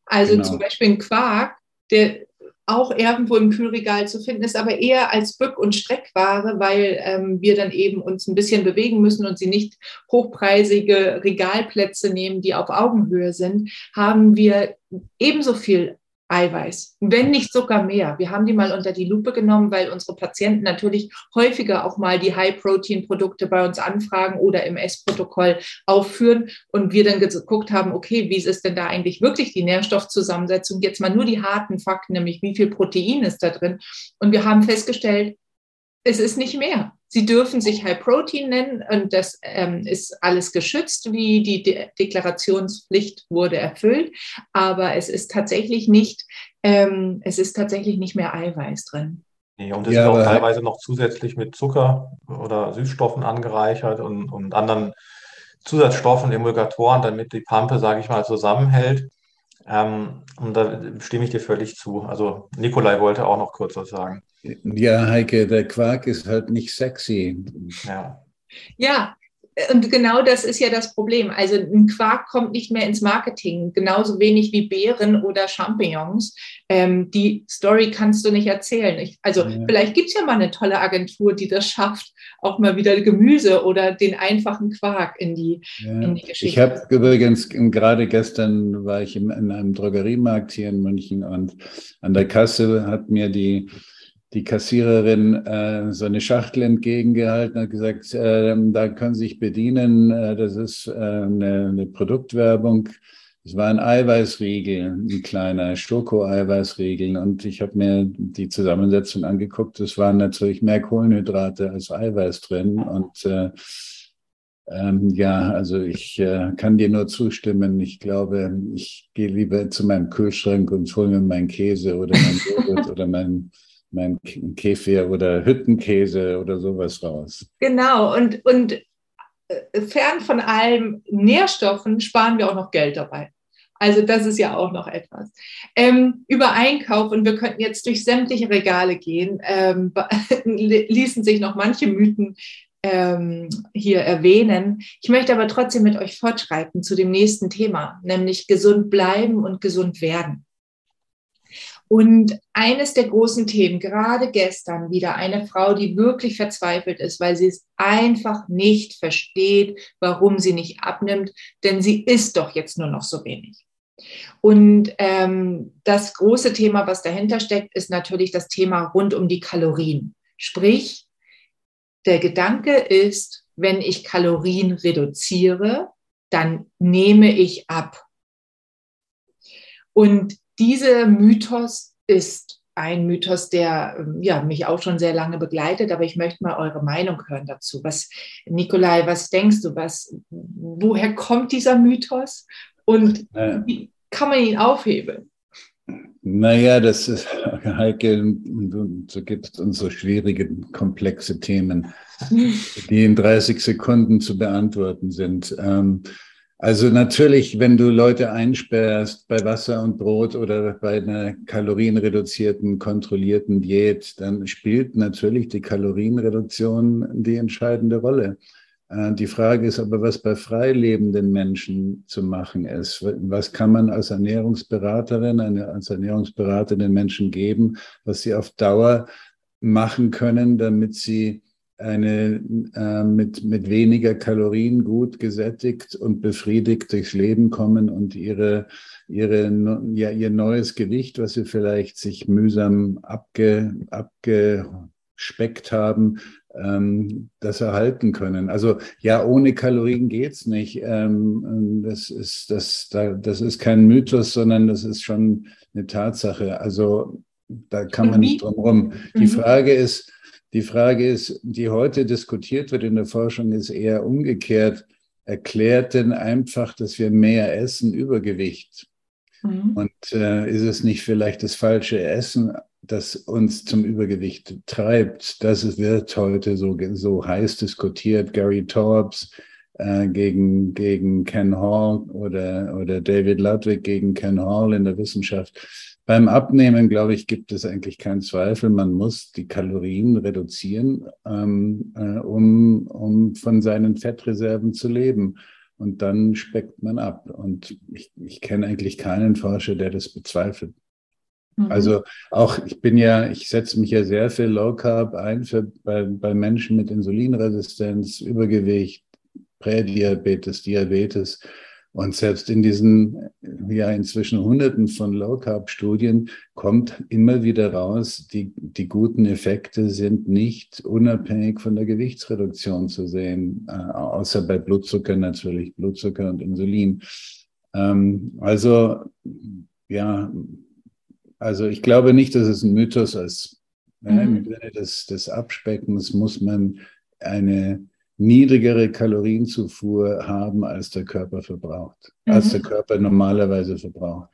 Also genau. zum Beispiel ein Quark, der auch irgendwo im Kühlregal zu finden ist, aber eher als Bück- und Streckware, weil ähm, wir dann eben uns ein bisschen bewegen müssen und sie nicht hochpreisige Regalplätze nehmen, die auf Augenhöhe sind, haben wir ebenso viel Eiweiß, wenn nicht sogar mehr. Wir haben die mal unter die Lupe genommen, weil unsere Patienten natürlich häufiger auch mal die High-Protein-Produkte bei uns anfragen oder im Essprotokoll aufführen und wir dann geguckt haben, okay, wie ist denn da eigentlich wirklich die Nährstoffzusammensetzung? Jetzt mal nur die harten Fakten, nämlich wie viel Protein ist da drin. Und wir haben festgestellt, es ist nicht mehr. Sie dürfen sich High Protein nennen und das ähm, ist alles geschützt, wie die De Deklarationspflicht wurde erfüllt. Aber es ist tatsächlich nicht, ähm, es ist tatsächlich nicht mehr Eiweiß drin. Nee, und es ja, ist auch teilweise noch zusätzlich mit Zucker oder Süßstoffen angereichert und, und anderen Zusatzstoffen, Emulgatoren, damit die Pampe, sage ich mal, zusammenhält. Ähm, und da stimme ich dir völlig zu. Also Nikolai wollte auch noch kurz was sagen. Ja, Heike, der Quark ist halt nicht sexy. Ja. Ja, und genau das ist ja das Problem. Also ein Quark kommt nicht mehr ins Marketing, genauso wenig wie Beeren oder Champignons. Ähm, die Story kannst du nicht erzählen. Ich, also ja. vielleicht gibt es ja mal eine tolle Agentur, die das schafft, auch mal wieder Gemüse oder den einfachen Quark in die, ja. in die Geschichte. Ich habe übrigens gerade gestern war ich in, in einem Drogeriemarkt hier in München und an der Kasse hat mir die die Kassiererin äh, so eine Schachtel entgegengehalten, hat gesagt, äh, da können Sie sich bedienen, äh, das ist äh, eine, eine, Produktwerbung. Es war ein Eiweißriegel, ein kleiner Schoko-Eiweißriegel und ich habe mir die Zusammensetzung angeguckt. Es waren natürlich mehr Kohlenhydrate als Eiweiß drin und äh, ähm, ja, also ich äh, kann dir nur zustimmen. Ich glaube, ich gehe lieber zu meinem Kühlschrank und hole mir meinen Käse oder mein Joghurt oder mein mein Käfir oder Hüttenkäse oder sowas raus. Genau, und, und äh, fern von allen Nährstoffen sparen wir auch noch Geld dabei. Also das ist ja auch noch etwas. Ähm, über Einkauf, und wir könnten jetzt durch sämtliche Regale gehen, ähm, ließen sich noch manche Mythen ähm, hier erwähnen. Ich möchte aber trotzdem mit euch fortschreiten zu dem nächsten Thema, nämlich gesund bleiben und gesund werden. Und eines der großen Themen, gerade gestern wieder eine Frau, die wirklich verzweifelt ist, weil sie es einfach nicht versteht, warum sie nicht abnimmt, denn sie isst doch jetzt nur noch so wenig. Und ähm, das große Thema, was dahinter steckt, ist natürlich das Thema rund um die Kalorien. Sprich, der Gedanke ist, wenn ich Kalorien reduziere, dann nehme ich ab. Und dieser Mythos ist ein Mythos, der ähm, ja, mich auch schon sehr lange begleitet, aber ich möchte mal eure Meinung hören dazu. Was, Nikolai, was denkst du, was, woher kommt dieser Mythos und wie kann man ihn aufhebeln? Naja, das ist, Heike, du, du gibst uns so schwierige, komplexe Themen, die in 30 Sekunden zu beantworten sind. Ähm, also natürlich, wenn du Leute einsperrst bei Wasser und Brot oder bei einer kalorienreduzierten, kontrollierten Diät, dann spielt natürlich die Kalorienreduktion die entscheidende Rolle. Äh, die Frage ist aber, was bei freilebenden Menschen zu machen ist. Was kann man als Ernährungsberaterin, als Ernährungsberater den Menschen geben, was sie auf Dauer machen können, damit sie eine äh, mit, mit weniger Kalorien gut gesättigt und befriedigt durchs Leben kommen und ihre, ihre, ja, ihr neues Gewicht, was sie vielleicht sich mühsam abge, abgespeckt haben, ähm, das erhalten können. Also ja, ohne Kalorien geht's nicht. Ähm, das, ist, das, das ist kein Mythos, sondern das ist schon eine Tatsache. Also da kann man nicht drum rum. Die mhm. Frage ist, die Frage ist, die heute diskutiert wird in der Forschung, ist eher umgekehrt. Erklärt denn einfach, dass wir mehr essen, Übergewicht? Mhm. Und äh, ist es nicht vielleicht das falsche Essen, das uns zum Übergewicht treibt. Das wird heute so, so heiß diskutiert. Gary Torbs äh, gegen, gegen Ken Hall oder, oder David Ludwig gegen Ken Hall in der Wissenschaft. Beim Abnehmen, glaube ich, gibt es eigentlich keinen Zweifel. Man muss die Kalorien reduzieren, ähm, äh, um, um von seinen Fettreserven zu leben. Und dann speckt man ab. Und ich, ich kenne eigentlich keinen Forscher, der das bezweifelt. Mhm. Also auch, ich bin ja, ich setze mich ja sehr für Low Carb ein für, bei, bei Menschen mit Insulinresistenz, Übergewicht, Prädiabetes, Diabetes. Und selbst in diesen ja inzwischen Hunderten von Low Carb Studien kommt immer wieder raus, die, die guten Effekte sind nicht unabhängig von der Gewichtsreduktion zu sehen, äh, außer bei Blutzucker natürlich, Blutzucker und Insulin. Ähm, also ja, also ich glaube nicht, dass es ein Mythos ist. Mhm. Im Sinne des, des Abspeckens muss man eine niedrigere Kalorienzufuhr haben, als der Körper verbraucht, mhm. als der Körper normalerweise verbraucht.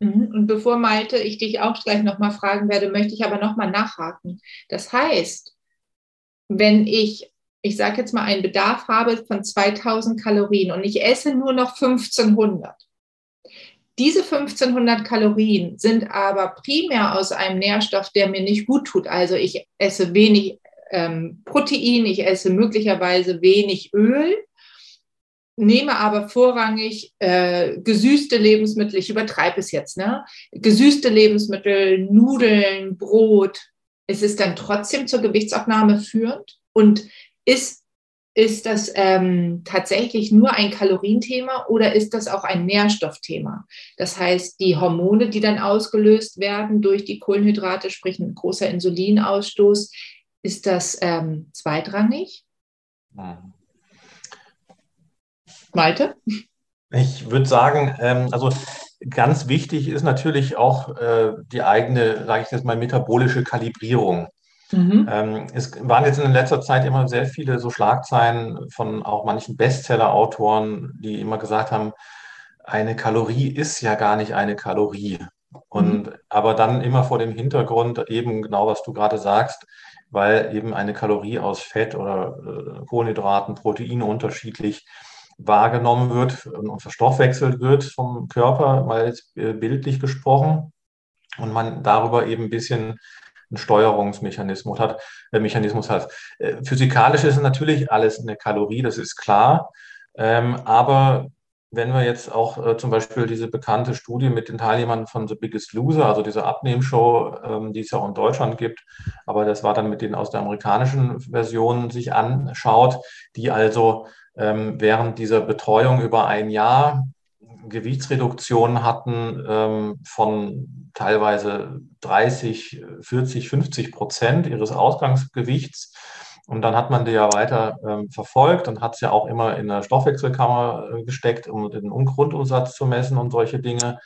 Mhm. Und bevor Malte, ich dich auch gleich nochmal fragen werde, möchte ich aber nochmal nachhaken. Das heißt, wenn ich, ich sage jetzt mal, einen Bedarf habe von 2000 Kalorien und ich esse nur noch 1500, diese 1500 Kalorien sind aber primär aus einem Nährstoff, der mir nicht gut tut. Also ich esse wenig ähm, Protein, ich esse möglicherweise wenig Öl, nehme aber vorrangig äh, gesüßte Lebensmittel, ich übertreibe es jetzt, ne? gesüßte Lebensmittel, Nudeln, Brot. Ist es dann trotzdem zur Gewichtsabnahme führend? Und ist ist das ähm, tatsächlich nur ein Kalorienthema oder ist das auch ein Nährstoffthema? Das heißt, die Hormone, die dann ausgelöst werden durch die Kohlenhydrate, sprich ein großer Insulinausstoß, ist das ähm, zweitrangig? Mhm. Malte? Ich würde sagen, ähm, also ganz wichtig ist natürlich auch äh, die eigene, sage ich jetzt mal, metabolische Kalibrierung. Mhm. Ähm, es waren jetzt in letzter Zeit immer sehr viele so Schlagzeilen von auch manchen Bestseller-Autoren, die immer gesagt haben, eine Kalorie ist ja gar nicht eine Kalorie. Und mhm. aber dann immer vor dem Hintergrund eben genau, was du gerade sagst, weil eben eine Kalorie aus Fett oder äh, Kohlenhydraten, Proteine unterschiedlich wahrgenommen wird und verstoffwechselt wird vom Körper, mal jetzt äh, bildlich gesprochen. Und man darüber eben ein bisschen einen Steuerungsmechanismus hat. Äh, Mechanismus hat. Äh, physikalisch ist natürlich alles eine Kalorie, das ist klar. Ähm, aber wenn wir jetzt auch äh, zum Beispiel diese bekannte Studie mit den Teilnehmern von The Biggest Loser, also dieser Abnehmshow, ähm, die es ja auch in Deutschland gibt, aber das war dann mit denen aus der amerikanischen Version sich anschaut, die also ähm, während dieser Betreuung über ein Jahr Gewichtsreduktionen hatten ähm, von teilweise 30, 40, 50 Prozent ihres Ausgangsgewichts. Und dann hat man die ja weiter ähm, verfolgt und hat es ja auch immer in der Stoffwechselkammer äh, gesteckt, um den Grundumsatz zu messen und solche Dinge.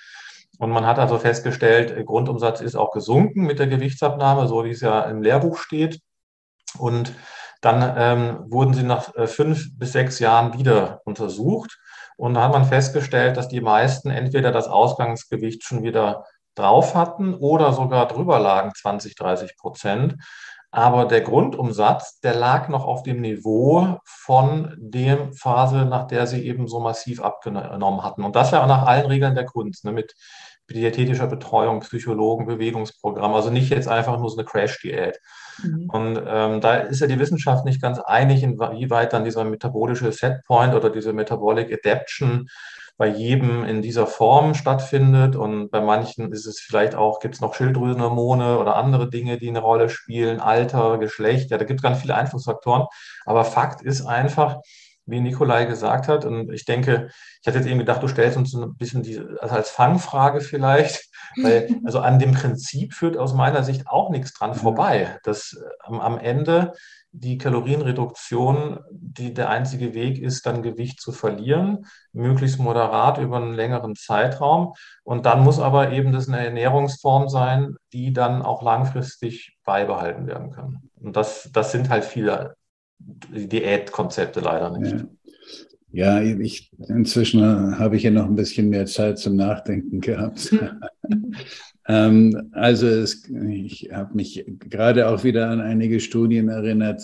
Und man hat also festgestellt, äh, Grundumsatz ist auch gesunken mit der Gewichtsabnahme, so wie es ja im Lehrbuch steht. Und dann ähm, wurden sie nach äh, fünf bis sechs Jahren wieder untersucht. Und da hat man festgestellt, dass die meisten entweder das Ausgangsgewicht schon wieder drauf hatten oder sogar drüber lagen, 20, 30 Prozent. Aber der Grundumsatz, der lag noch auf dem Niveau von der Phase, nach der sie eben so massiv abgenommen hatten. Und das ja nach allen Regeln der Kunst, ne, mit diätetischer Betreuung, Psychologen, Bewegungsprogramm. Also nicht jetzt einfach nur so eine Crash-Diät. Mhm. Und ähm, da ist ja die Wissenschaft nicht ganz einig, inwieweit dann dieser metabolische Setpoint oder diese Metabolic Adaption bei jedem in dieser Form stattfindet. Und bei manchen ist es vielleicht auch, gibt es noch Schilddrüsenhormone oder andere Dinge, die eine Rolle spielen, Alter, Geschlecht. Ja, da gibt es ganz viele Einflussfaktoren. Aber Fakt ist einfach, wie Nikolai gesagt hat. Und ich denke, ich hatte jetzt eben gedacht, du stellst uns ein bisschen die, also als Fangfrage vielleicht, weil also an dem Prinzip führt aus meiner Sicht auch nichts dran vorbei. Dass ähm, am Ende die Kalorienreduktion die der einzige Weg ist, dann Gewicht zu verlieren, möglichst moderat über einen längeren Zeitraum. Und dann muss aber eben das eine Ernährungsform sein, die dann auch langfristig beibehalten werden kann. Und das, das sind halt viele Diätkonzepte leider nicht. Ja. Ja, ich, inzwischen habe ich ja noch ein bisschen mehr Zeit zum Nachdenken gehabt. Ähm, also es, ich habe mich gerade auch wieder an einige Studien erinnert,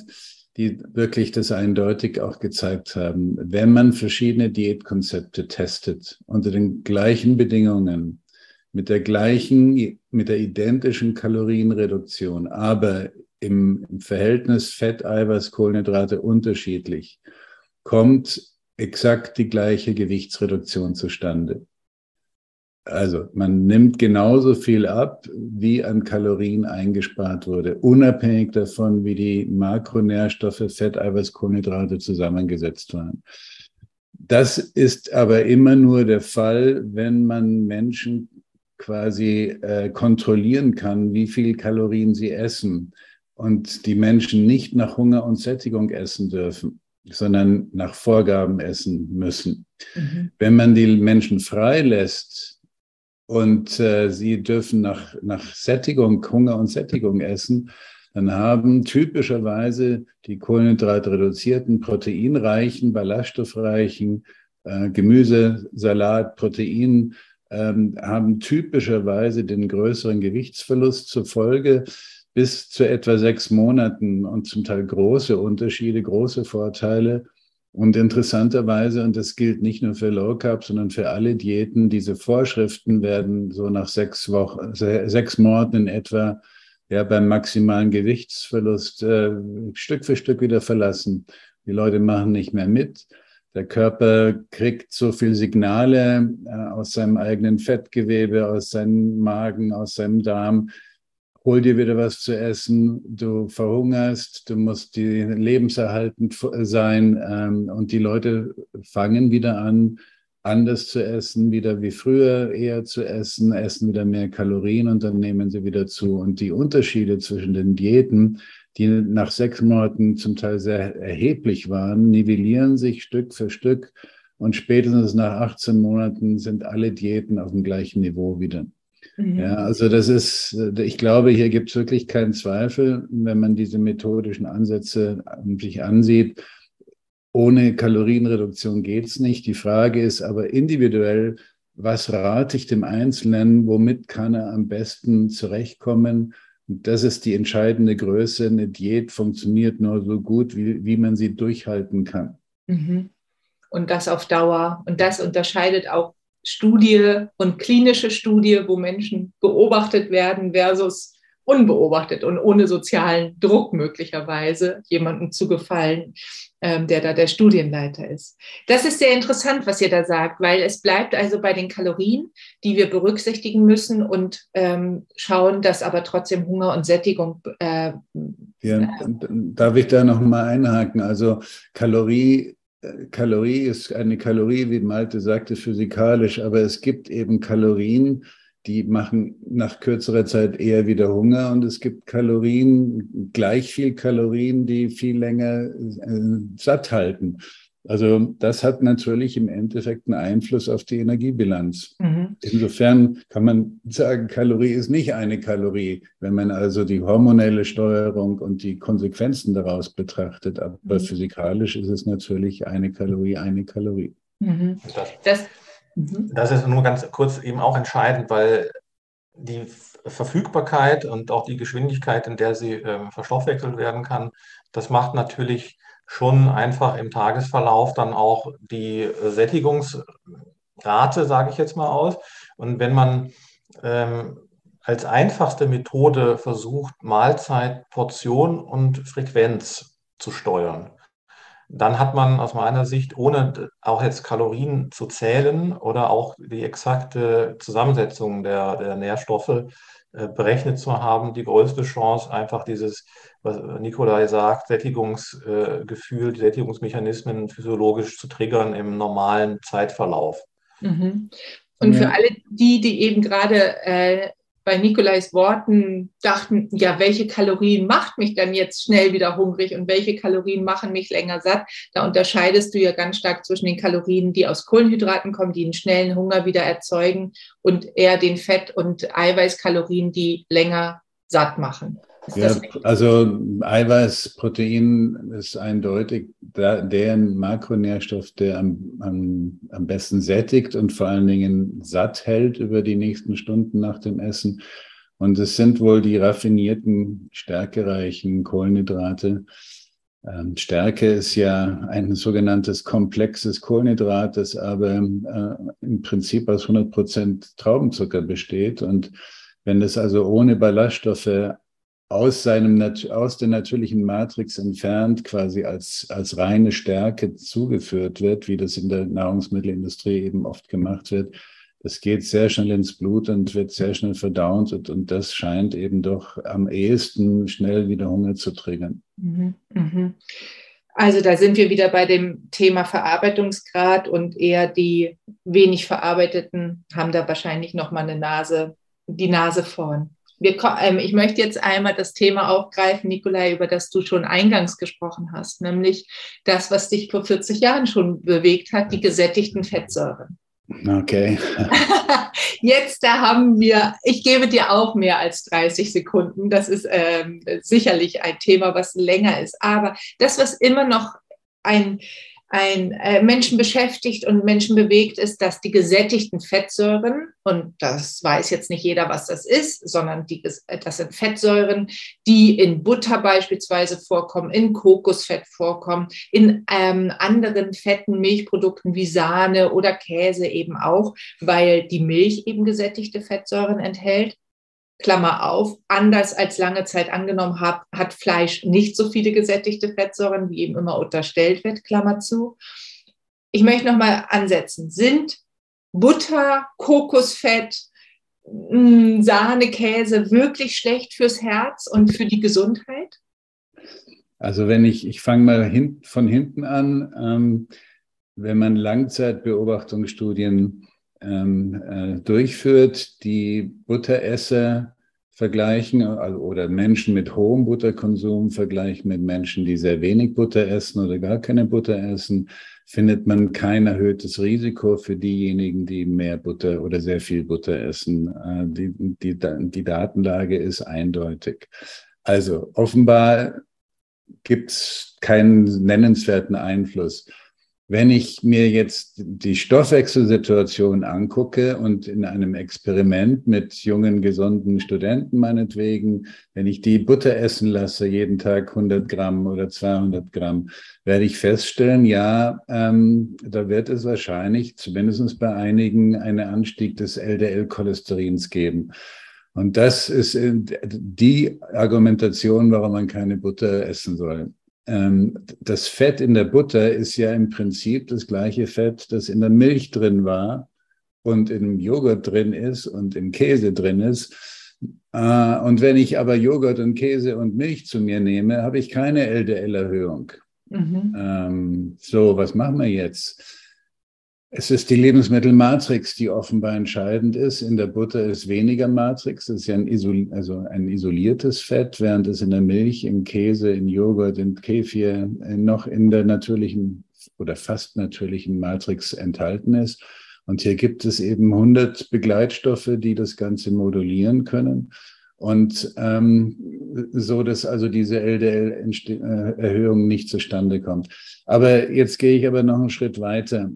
die wirklich das eindeutig auch gezeigt haben. Wenn man verschiedene Diätkonzepte testet unter den gleichen Bedingungen, mit der gleichen, mit der identischen Kalorienreduktion, aber im, im Verhältnis Fett, Eiweiß, Kohlenhydrate unterschiedlich, kommt exakt die gleiche Gewichtsreduktion zustande. Also man nimmt genauso viel ab, wie an Kalorien eingespart wurde, unabhängig davon, wie die Makronährstoffe, Fett, Eiweiß, Kohlenhydrate zusammengesetzt waren. Das ist aber immer nur der Fall, wenn man Menschen quasi äh, kontrollieren kann, wie viel Kalorien sie essen und die Menschen nicht nach Hunger und Sättigung essen dürfen, sondern nach Vorgaben essen müssen. Mhm. Wenn man die Menschen freilässt, und äh, sie dürfen nach, nach Sättigung, Hunger und Sättigung essen, dann haben typischerweise die kohlenhydratreduzierten, proteinreichen, ballaststoffreichen äh, Gemüse, Salat, Protein, ähm, haben typischerweise den größeren Gewichtsverlust zur Folge bis zu etwa sechs Monaten und zum Teil große Unterschiede, große Vorteile und interessanterweise, und das gilt nicht nur für Low Carb, sondern für alle Diäten, diese Vorschriften werden so nach sechs Wochen, sechs Monaten in etwa ja, beim maximalen Gewichtsverlust äh, Stück für Stück wieder verlassen. Die Leute machen nicht mehr mit. Der Körper kriegt so viel Signale äh, aus seinem eigenen Fettgewebe, aus seinem Magen, aus seinem Darm, hol dir wieder was zu essen, du verhungerst, du musst die lebenserhaltend sein ähm, und die Leute fangen wieder an, anders zu essen, wieder wie früher eher zu essen, essen wieder mehr Kalorien und dann nehmen sie wieder zu. Und die Unterschiede zwischen den Diäten, die nach sechs Monaten zum Teil sehr erheblich waren, nivellieren sich Stück für Stück und spätestens nach 18 Monaten sind alle Diäten auf dem gleichen Niveau wieder. Mhm. Ja, also das ist, ich glaube, hier gibt es wirklich keinen Zweifel, wenn man diese methodischen Ansätze sich ansieht. Ohne Kalorienreduktion geht es nicht. Die Frage ist aber individuell, was rate ich dem Einzelnen, womit kann er am besten zurechtkommen? Und das ist die entscheidende Größe. Eine Diät funktioniert nur so gut, wie, wie man sie durchhalten kann. Mhm. und das auf Dauer. Und das unterscheidet auch Studie und klinische Studie, wo Menschen beobachtet werden versus unbeobachtet und ohne sozialen Druck möglicherweise jemandem zu gefallen, ähm, der da der Studienleiter ist. Das ist sehr interessant, was ihr da sagt, weil es bleibt also bei den Kalorien, die wir berücksichtigen müssen und ähm, schauen, dass aber trotzdem Hunger und Sättigung. Äh, ja, äh, darf ich da noch mal einhaken? Also Kalorie Kalorie ist eine Kalorie, wie Malte sagte, physikalisch, aber es gibt eben Kalorien, die machen nach kürzerer Zeit eher wieder Hunger und es gibt Kalorien, gleich viel Kalorien, die viel länger äh, satt halten. Also das hat natürlich im Endeffekt einen Einfluss auf die Energiebilanz. Mhm. Insofern kann man sagen, Kalorie ist nicht eine Kalorie, wenn man also die hormonelle Steuerung und die Konsequenzen daraus betrachtet. Aber mhm. physikalisch ist es natürlich eine Kalorie, eine Kalorie. Mhm. Das, Mhm. Das ist nur ganz kurz eben auch entscheidend, weil die Verfügbarkeit und auch die Geschwindigkeit, in der sie äh, verstoffwechselt werden kann, das macht natürlich schon einfach im Tagesverlauf dann auch die Sättigungsrate, sage ich jetzt mal aus. Und wenn man ähm, als einfachste Methode versucht, Mahlzeit, Portion und Frequenz zu steuern, dann hat man aus meiner Sicht, ohne auch jetzt Kalorien zu zählen oder auch die exakte Zusammensetzung der, der Nährstoffe äh, berechnet zu haben, die größte Chance, einfach dieses, was Nikolai sagt, Sättigungsgefühl, die Sättigungsmechanismen physiologisch zu triggern im normalen Zeitverlauf. Mhm. Und für alle die, die eben gerade äh, bei Nikolais Worten dachten, ja, welche Kalorien macht mich dann jetzt schnell wieder hungrig und welche Kalorien machen mich länger satt? Da unterscheidest du ja ganz stark zwischen den Kalorien, die aus Kohlenhydraten kommen, die einen schnellen Hunger wieder erzeugen und eher den Fett- und Eiweißkalorien, die länger satt machen. Ja, also Eiweiß, Protein ist eindeutig der, Makronährstoff, der am, am, am besten sättigt und vor allen Dingen satt hält über die nächsten Stunden nach dem Essen. Und es sind wohl die raffinierten, stärkereichen Kohlenhydrate. Ähm, Stärke ist ja ein sogenanntes komplexes Kohlenhydrat, das aber äh, im Prinzip aus 100 Prozent Traubenzucker besteht. Und wenn es also ohne Ballaststoffe aus seinem aus der natürlichen Matrix entfernt quasi als als reine Stärke zugeführt wird, wie das in der Nahrungsmittelindustrie eben oft gemacht wird. Das geht sehr schnell ins Blut und wird sehr schnell verdaunt und, und das scheint eben doch am ehesten schnell wieder Hunger zu triggern. Mhm, mhm. Also da sind wir wieder bei dem Thema Verarbeitungsgrad und eher die wenig verarbeiteten haben da wahrscheinlich noch mal eine Nase, die Nase vorn wir, ähm, ich möchte jetzt einmal das Thema aufgreifen, Nikolai, über das du schon eingangs gesprochen hast, nämlich das, was dich vor 40 Jahren schon bewegt hat, die gesättigten Fettsäuren. Okay. Jetzt da haben wir, ich gebe dir auch mehr als 30 Sekunden. Das ist ähm, sicherlich ein Thema, was länger ist. Aber das, was immer noch ein ein äh, Menschen beschäftigt und Menschen bewegt, ist, dass die gesättigten Fettsäuren, und das weiß jetzt nicht jeder, was das ist, sondern die, äh, das sind Fettsäuren, die in Butter beispielsweise vorkommen, in Kokosfett vorkommen, in ähm, anderen fetten Milchprodukten wie Sahne oder Käse eben auch, weil die Milch eben gesättigte Fettsäuren enthält. Klammer auf, anders als lange Zeit angenommen habe, hat Fleisch nicht so viele gesättigte Fettsäuren, wie eben immer unterstellt wird, Klammer zu. Ich möchte nochmal ansetzen. Sind Butter, Kokosfett, hm, Sahne, Käse wirklich schlecht fürs Herz und für die Gesundheit? Also wenn ich, ich fange mal hin, von hinten an, ähm, wenn man Langzeitbeobachtungsstudien ähm, äh, durchführt, die Butteresser vergleichen also, oder Menschen mit hohem Butterkonsum vergleichen mit Menschen, die sehr wenig Butter essen oder gar keine Butter essen, findet man kein erhöhtes Risiko für diejenigen, die mehr Butter oder sehr viel Butter essen. Äh, die, die, die Datenlage ist eindeutig. Also offenbar gibt es keinen nennenswerten Einfluss. Wenn ich mir jetzt die Stoffwechselsituation angucke und in einem Experiment mit jungen, gesunden Studenten meinetwegen, wenn ich die Butter essen lasse, jeden Tag 100 Gramm oder 200 Gramm, werde ich feststellen, ja, ähm, da wird es wahrscheinlich, zumindest bei einigen, einen Anstieg des LDL-Cholesterins geben. Und das ist die Argumentation, warum man keine Butter essen soll. Ähm, das Fett in der Butter ist ja im Prinzip das gleiche Fett, das in der Milch drin war und im Joghurt drin ist und im Käse drin ist. Äh, und wenn ich aber Joghurt und Käse und Milch zu mir nehme, habe ich keine LDL-Erhöhung. Mhm. Ähm, so, was machen wir jetzt? Es ist die Lebensmittelmatrix, die offenbar entscheidend ist. In der Butter ist weniger Matrix, das ist ja ein, Isol also ein isoliertes Fett, während es in der Milch, im Käse, in Joghurt, in Kefir äh, noch in der natürlichen oder fast natürlichen Matrix enthalten ist. Und hier gibt es eben 100 Begleitstoffe, die das Ganze modulieren können. Und ähm, so, dass also diese LDL-Erhöhung nicht zustande kommt. Aber jetzt gehe ich aber noch einen Schritt weiter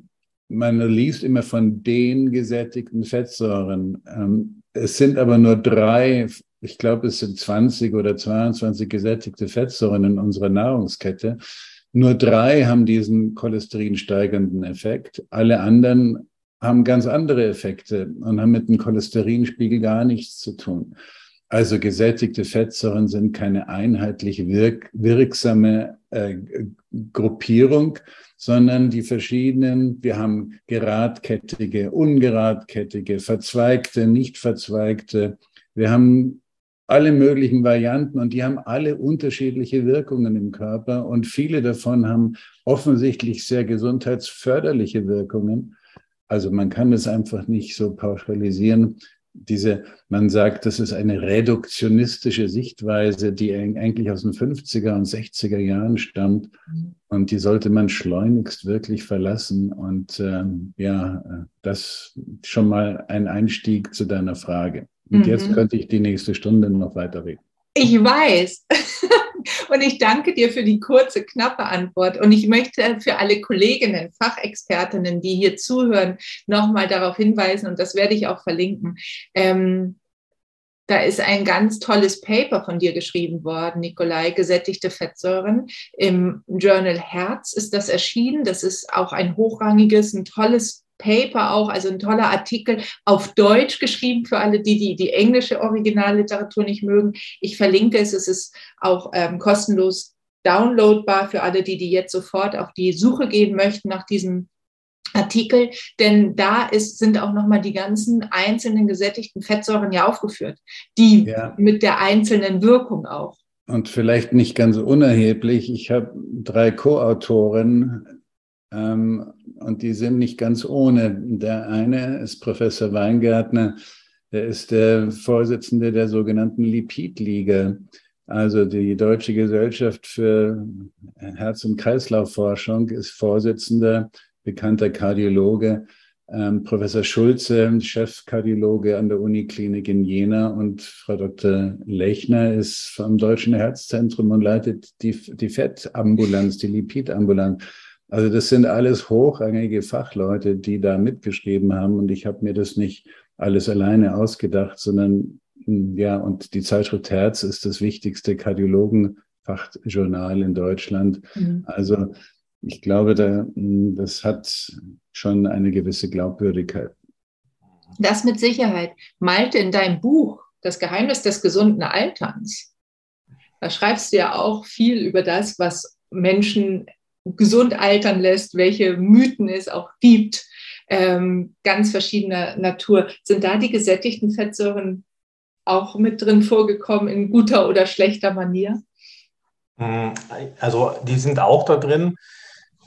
man liest immer von den gesättigten Fettsäuren. Ähm, es sind aber nur drei, ich glaube, es sind 20 oder 22 gesättigte Fettsäuren in unserer Nahrungskette. Nur drei haben diesen cholesterinsteigernden Effekt. Alle anderen haben ganz andere Effekte und haben mit dem Cholesterinspiegel gar nichts zu tun. Also gesättigte Fettsäuren sind keine einheitliche wirk wirksame äh, Gruppierung, sondern die verschiedenen, wir haben geradkettige, ungeradkettige, verzweigte, nicht verzweigte. Wir haben alle möglichen Varianten und die haben alle unterschiedliche Wirkungen im Körper und viele davon haben offensichtlich sehr gesundheitsförderliche Wirkungen. Also man kann es einfach nicht so pauschalisieren diese, man sagt, das ist eine reduktionistische Sichtweise, die eigentlich aus den 50er und 60er Jahren stammt. Mhm. Und die sollte man schleunigst wirklich verlassen. Und ähm, ja, das schon mal ein Einstieg zu deiner Frage. Und mhm. jetzt könnte ich die nächste Stunde noch weiterreden. Ich weiß. Und ich danke dir für die kurze, knappe Antwort. Und ich möchte für alle Kolleginnen, Fachexpertinnen, die hier zuhören, nochmal darauf hinweisen, und das werde ich auch verlinken. Ähm, da ist ein ganz tolles Paper von dir geschrieben worden, Nikolai, gesättigte Fettsäuren. Im Journal Herz ist das erschienen. Das ist auch ein hochrangiges, ein tolles Paper auch, also ein toller Artikel auf Deutsch geschrieben für alle, die die, die englische Originalliteratur nicht mögen. Ich verlinke es, es ist auch ähm, kostenlos downloadbar für alle, die, die jetzt sofort auf die Suche gehen möchten nach diesem Artikel, denn da ist, sind auch nochmal die ganzen einzelnen gesättigten Fettsäuren ja aufgeführt, die ja. mit der einzelnen Wirkung auch. Und vielleicht nicht ganz unerheblich, ich habe drei Co-Autoren ähm, und die sind nicht ganz ohne. Der eine ist Professor Weingärtner, der ist der Vorsitzende der sogenannten Lipidliga, also die Deutsche Gesellschaft für Herz- und Kreislaufforschung ist Vorsitzender, bekannter Kardiologe. Ähm, Professor Schulze, Chefkardiologe an der Uniklinik in Jena und Frau Dr. Lechner ist vom Deutschen Herzzentrum und leitet die, die Fettambulanz, die Lipidambulanz. Also das sind alles hochrangige Fachleute, die da mitgeschrieben haben und ich habe mir das nicht alles alleine ausgedacht, sondern hm, ja, und die Zeitschrift Herz ist das wichtigste Kardiologenfachjournal in Deutschland. Mhm. Also ich glaube, da, hm, das hat schon eine gewisse Glaubwürdigkeit. Das mit Sicherheit. Malte, in deinem Buch Das Geheimnis des gesunden Alterns, da schreibst du ja auch viel über das, was Menschen gesund altern lässt, welche Mythen es auch gibt, ähm, ganz verschiedener Natur. Sind da die gesättigten Fettsäuren auch mit drin vorgekommen in guter oder schlechter Manier? Hm, also die sind auch da drin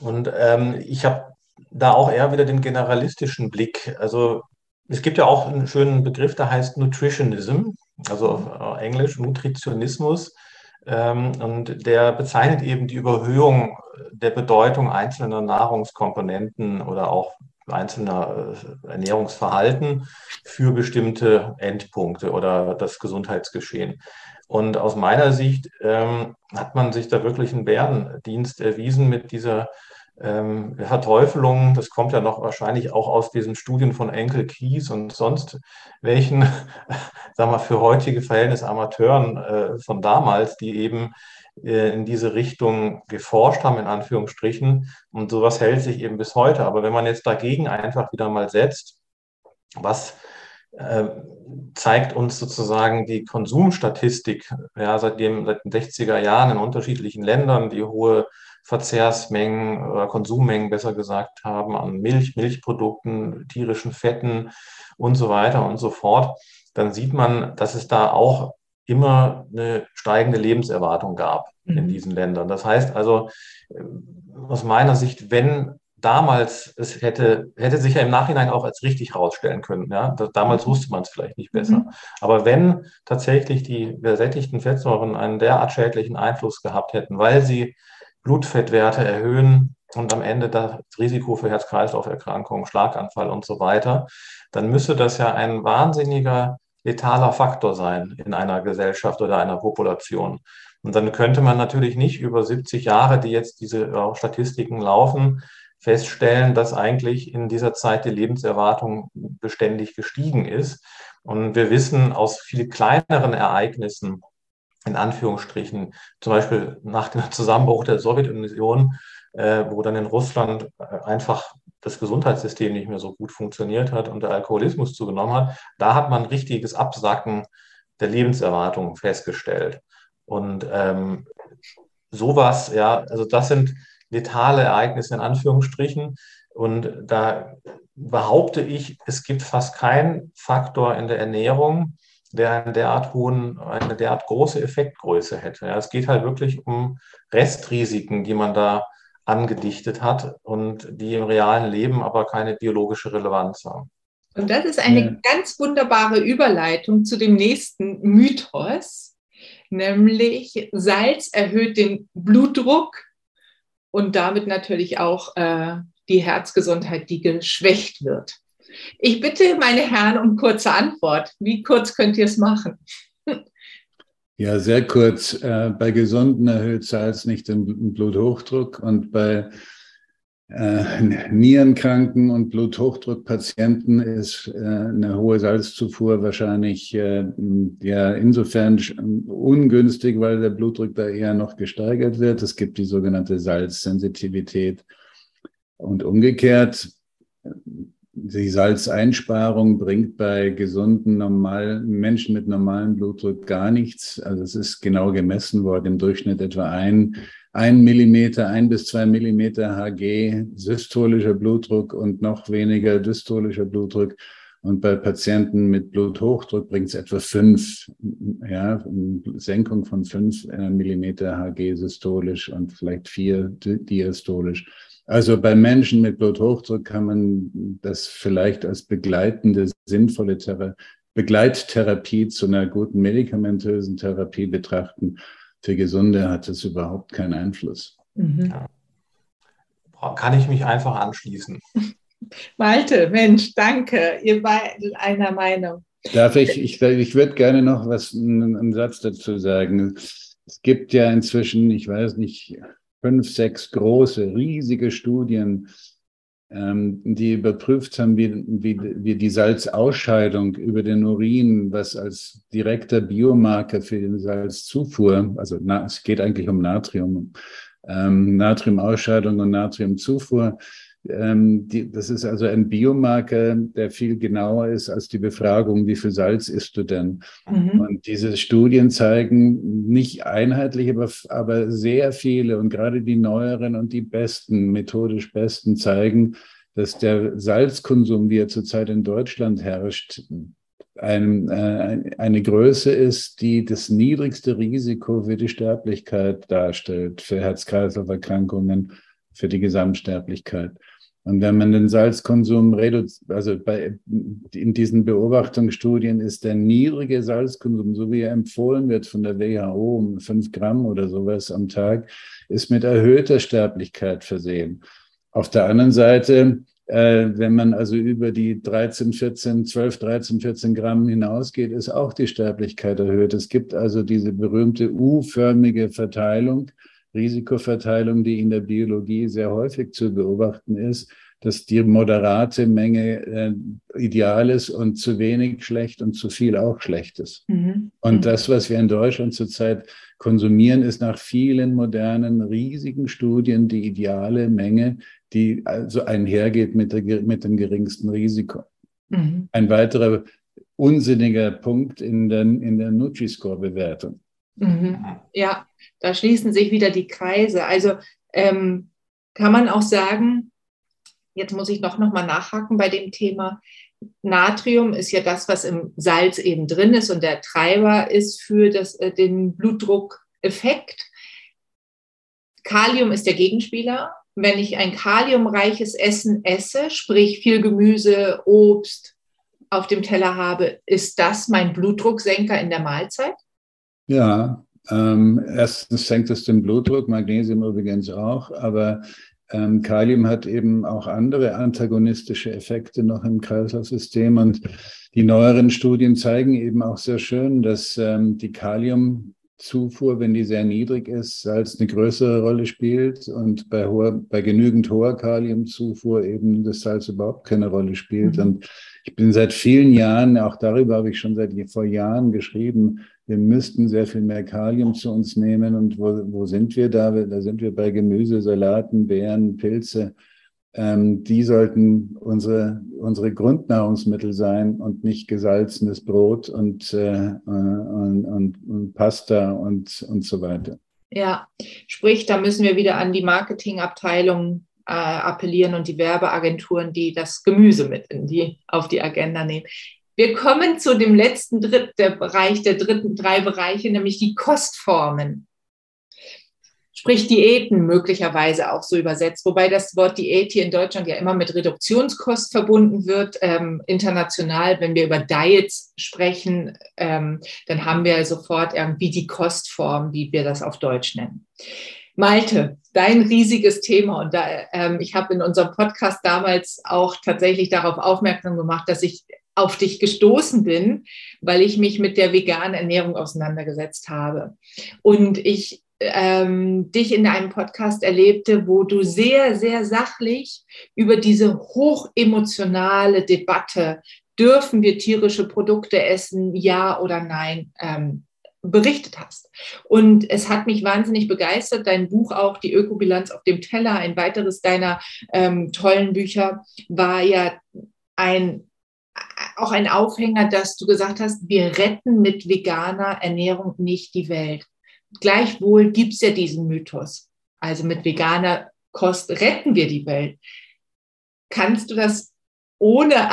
und ähm, ich habe da auch eher wieder den generalistischen Blick. Also es gibt ja auch einen schönen Begriff, der heißt Nutritionism, also auf Englisch Nutritionismus. Ähm, und der bezeichnet eben die Überhöhung der Bedeutung einzelner Nahrungskomponenten oder auch einzelner äh, Ernährungsverhalten für bestimmte Endpunkte oder das Gesundheitsgeschehen. Und aus meiner Sicht ähm, hat man sich da wirklich einen Bärendienst erwiesen mit dieser ähm, Verteufelung, das kommt ja noch wahrscheinlich auch aus diesen Studien von Enkel Kies und sonst welchen, sagen wir, für heutige Verhältnisse Amateuren äh, von damals, die eben äh, in diese Richtung geforscht haben, in Anführungsstrichen. Und sowas hält sich eben bis heute. Aber wenn man jetzt dagegen einfach wieder mal setzt, was äh, zeigt uns sozusagen die Konsumstatistik, ja, seitdem, seit den 60er Jahren in unterschiedlichen Ländern, die hohe Verzehrsmengen oder Konsummengen besser gesagt haben an Milch, Milchprodukten, tierischen Fetten und so weiter und so fort, dann sieht man, dass es da auch immer eine steigende Lebenserwartung gab mhm. in diesen Ländern. Das heißt also, äh, aus meiner Sicht, wenn damals es hätte, hätte sich ja im Nachhinein auch als richtig herausstellen können. Ja? damals mhm. wusste man es vielleicht nicht besser. Mhm. Aber wenn tatsächlich die gesättigten Fettsäuren einen derart schädlichen Einfluss gehabt hätten, weil sie Blutfettwerte erhöhen und am Ende das Risiko für Herz-Kreislauf-Erkrankungen, Schlaganfall und so weiter, dann müsste das ja ein wahnsinniger letaler Faktor sein in einer Gesellschaft oder einer Population. Und dann könnte man natürlich nicht über 70 Jahre, die jetzt diese äh, Statistiken laufen, feststellen, dass eigentlich in dieser Zeit die Lebenserwartung beständig gestiegen ist. Und wir wissen aus viel kleineren Ereignissen, in Anführungsstrichen, zum Beispiel nach dem Zusammenbruch der Sowjetunion, äh, wo dann in Russland äh, einfach das Gesundheitssystem nicht mehr so gut funktioniert hat und der Alkoholismus zugenommen hat, da hat man richtiges Absacken der Lebenserwartung festgestellt. Und ähm, sowas, ja, also das sind letale Ereignisse in Anführungsstrichen. Und da behaupte ich, es gibt fast keinen Faktor in der Ernährung, der einen derart hohen, eine derart große Effektgröße hätte. Ja, es geht halt wirklich um Restrisiken, die man da angedichtet hat und die im realen Leben aber keine biologische Relevanz haben. Und das ist eine ja. ganz wunderbare Überleitung zu dem nächsten Mythos, nämlich Salz erhöht den Blutdruck und damit natürlich auch äh, die Herzgesundheit, die geschwächt wird. Ich bitte meine Herren um kurze Antwort. Wie kurz könnt ihr es machen? Ja, sehr kurz. Äh, bei Gesunden erhöht Salz nicht den Bluthochdruck und bei äh, Nierenkranken und Bluthochdruckpatienten ist äh, eine hohe Salzzufuhr wahrscheinlich ja insofern ungünstig, weil der Blutdruck da eher noch gesteigert wird. Es gibt die sogenannte Salzsensitivität. Und umgekehrt, die Salzeinsparung bringt bei gesunden, normalen Menschen mit normalem Blutdruck gar nichts. Also es ist genau gemessen worden, im Durchschnitt etwa ein ein Millimeter, ein bis zwei Millimeter Hg systolischer Blutdruck und noch weniger dystolischer Blutdruck. Und bei Patienten mit Bluthochdruck bringt es etwa fünf, ja, Senkung von fünf Millimeter Hg systolisch und vielleicht vier diastolisch. Also bei Menschen mit Bluthochdruck kann man das vielleicht als begleitende, sinnvolle Thera Begleittherapie zu einer guten medikamentösen Therapie betrachten. Für Gesunde hat es überhaupt keinen Einfluss. Mhm. Ja. Kann ich mich einfach anschließen. Malte, Mensch, danke. Ihr beiden einer Meinung. Darf ich, ich, ich würde gerne noch was, einen Satz dazu sagen. Es gibt ja inzwischen, ich weiß nicht, fünf, sechs große, riesige Studien ähm, die überprüft haben, wie, wie, wie die Salzausscheidung über den Urin, was als direkter Biomarker für die Salzzufuhr, also na, es geht eigentlich um Natrium, ähm, Natriumausscheidung und Natriumzufuhr, ähm, die, das ist also ein Biomarker, der viel genauer ist als die Befragung, wie viel Salz isst du denn? Mhm. Und diese Studien zeigen nicht einheitlich, aber, aber sehr viele und gerade die neueren und die besten, methodisch besten zeigen, dass der Salzkonsum, wie er zurzeit in Deutschland herrscht, ein, äh, eine Größe ist, die das niedrigste Risiko für die Sterblichkeit darstellt, für Herz-Kreislauf-Erkrankungen, für die Gesamtsterblichkeit. Und wenn man den Salzkonsum reduziert, also bei, in diesen Beobachtungsstudien ist der niedrige Salzkonsum, so wie er empfohlen wird von der WHO, um fünf Gramm oder sowas am Tag, ist mit erhöhter Sterblichkeit versehen. Auf der anderen Seite, äh, wenn man also über die 13, 14, 12, 13, 14 Gramm hinausgeht, ist auch die Sterblichkeit erhöht. Es gibt also diese berühmte U-förmige Verteilung Risikoverteilung, die in der Biologie sehr häufig zu beobachten ist, dass die moderate Menge äh, ideal ist und zu wenig schlecht und zu viel auch schlecht ist. Mhm. Und mhm. das, was wir in Deutschland zurzeit konsumieren, ist nach vielen modernen, riesigen Studien die ideale Menge, die also einhergeht mit, der, mit dem geringsten Risiko. Mhm. Ein weiterer unsinniger Punkt in der, in der Nutri-Score-Bewertung. Mhm. Ja, da schließen sich wieder die Kreise. Also ähm, kann man auch sagen, Jetzt muss ich noch, noch mal nachhaken bei dem Thema. Natrium ist ja das, was im Salz eben drin ist und der Treiber ist für das, äh, den Blutdruckeffekt. Kalium ist der Gegenspieler. Wenn ich ein kaliumreiches Essen esse, sprich viel Gemüse, Obst auf dem Teller habe, ist das mein Blutdrucksenker in der Mahlzeit? Ja, ähm, erstens senkt es den Blutdruck, Magnesium übrigens auch, aber ähm, Kalium hat eben auch andere antagonistische Effekte noch im Kreislaufsystem und die neueren Studien zeigen eben auch sehr schön, dass ähm, die Kaliumzufuhr, wenn die sehr niedrig ist, Salz eine größere Rolle spielt und bei, hoher, bei genügend hoher Kaliumzufuhr eben das Salz überhaupt keine Rolle spielt. Mhm. Und ich bin seit vielen Jahren, auch darüber habe ich schon seit vor Jahren geschrieben, wir müssten sehr viel mehr Kalium zu uns nehmen. Und wo, wo sind wir da? Da sind wir bei Gemüse, Salaten, Beeren, Pilze. Ähm, die sollten unsere, unsere Grundnahrungsmittel sein und nicht gesalzenes Brot und, äh, und, und, und Pasta und, und so weiter. Ja, sprich, da müssen wir wieder an die Marketingabteilung äh, appellieren und die Werbeagenturen, die das Gemüse mit in die, auf die Agenda nehmen. Wir kommen zu dem letzten Dritt, der Bereich, der dritten drei Bereiche, nämlich die Kostformen. Sprich Diäten möglicherweise auch so übersetzt, wobei das Wort Diät hier in Deutschland ja immer mit Reduktionskost verbunden wird. Ähm, international, wenn wir über Diets sprechen, ähm, dann haben wir sofort irgendwie die Kostform, wie wir das auf Deutsch nennen. Malte, dein riesiges Thema und da, ähm, ich habe in unserem Podcast damals auch tatsächlich darauf aufmerksam gemacht, dass ich auf dich gestoßen bin, weil ich mich mit der veganen Ernährung auseinandergesetzt habe. Und ich ähm, dich in einem Podcast erlebte, wo du sehr, sehr sachlich über diese hochemotionale Debatte, dürfen wir tierische Produkte essen, ja oder nein, ähm, berichtet hast. Und es hat mich wahnsinnig begeistert, dein Buch auch, die Ökobilanz auf dem Teller, ein weiteres deiner ähm, tollen Bücher, war ja ein auch ein Aufhänger, dass du gesagt hast, wir retten mit veganer Ernährung nicht die Welt. Gleichwohl gibt es ja diesen Mythos. Also mit veganer Kost retten wir die Welt. Kannst du das ohne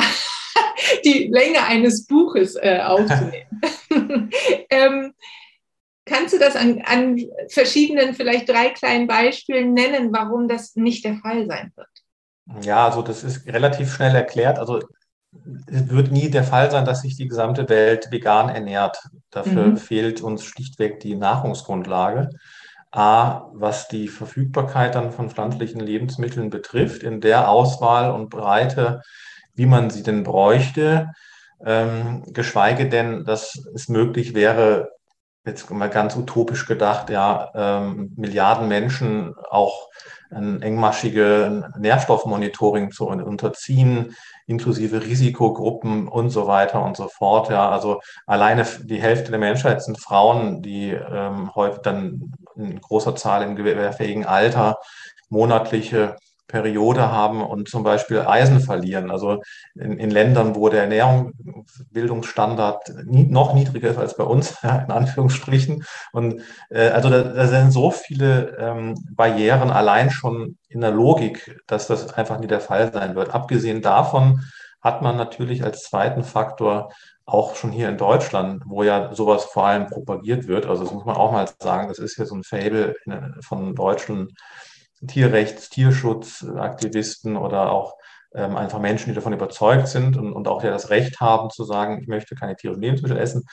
die Länge eines Buches äh, aufzunehmen? ähm, kannst du das an, an verschiedenen, vielleicht drei kleinen Beispielen nennen, warum das nicht der Fall sein wird? Ja, also das ist relativ schnell erklärt. Also es wird nie der Fall sein, dass sich die gesamte Welt vegan ernährt. Dafür mhm. fehlt uns schlichtweg die Nahrungsgrundlage. A, was die Verfügbarkeit dann von pflanzlichen Lebensmitteln betrifft, in der Auswahl und Breite, wie man sie denn bräuchte, ähm, geschweige denn, dass es möglich wäre, jetzt mal ganz utopisch gedacht, ja, ähm, Milliarden Menschen auch ein engmaschige Nährstoffmonitoring zu unterziehen, inklusive Risikogruppen und so weiter und so fort. Ja, also alleine die Hälfte der Menschheit sind Frauen, die ähm, häufig dann in großer Zahl im gewehrfähigen Alter monatliche Periode haben und zum Beispiel Eisen verlieren. Also in, in Ländern, wo der Ernährungsbildungsstandard nie, noch niedriger ist als bei uns, in Anführungsstrichen. Und äh, also da, da, sind so viele ähm, Barrieren allein schon in der Logik, dass das einfach nie der Fall sein wird. Abgesehen davon hat man natürlich als zweiten Faktor auch schon hier in Deutschland, wo ja sowas vor allem propagiert wird, also das muss man auch mal sagen, das ist ja so ein Fable von deutschen Tierrechts-, Tierschutzaktivisten oder auch ähm, einfach Menschen, die davon überzeugt sind und, und auch ja das Recht haben zu sagen, ich möchte keine tierischen Lebensmittel essen,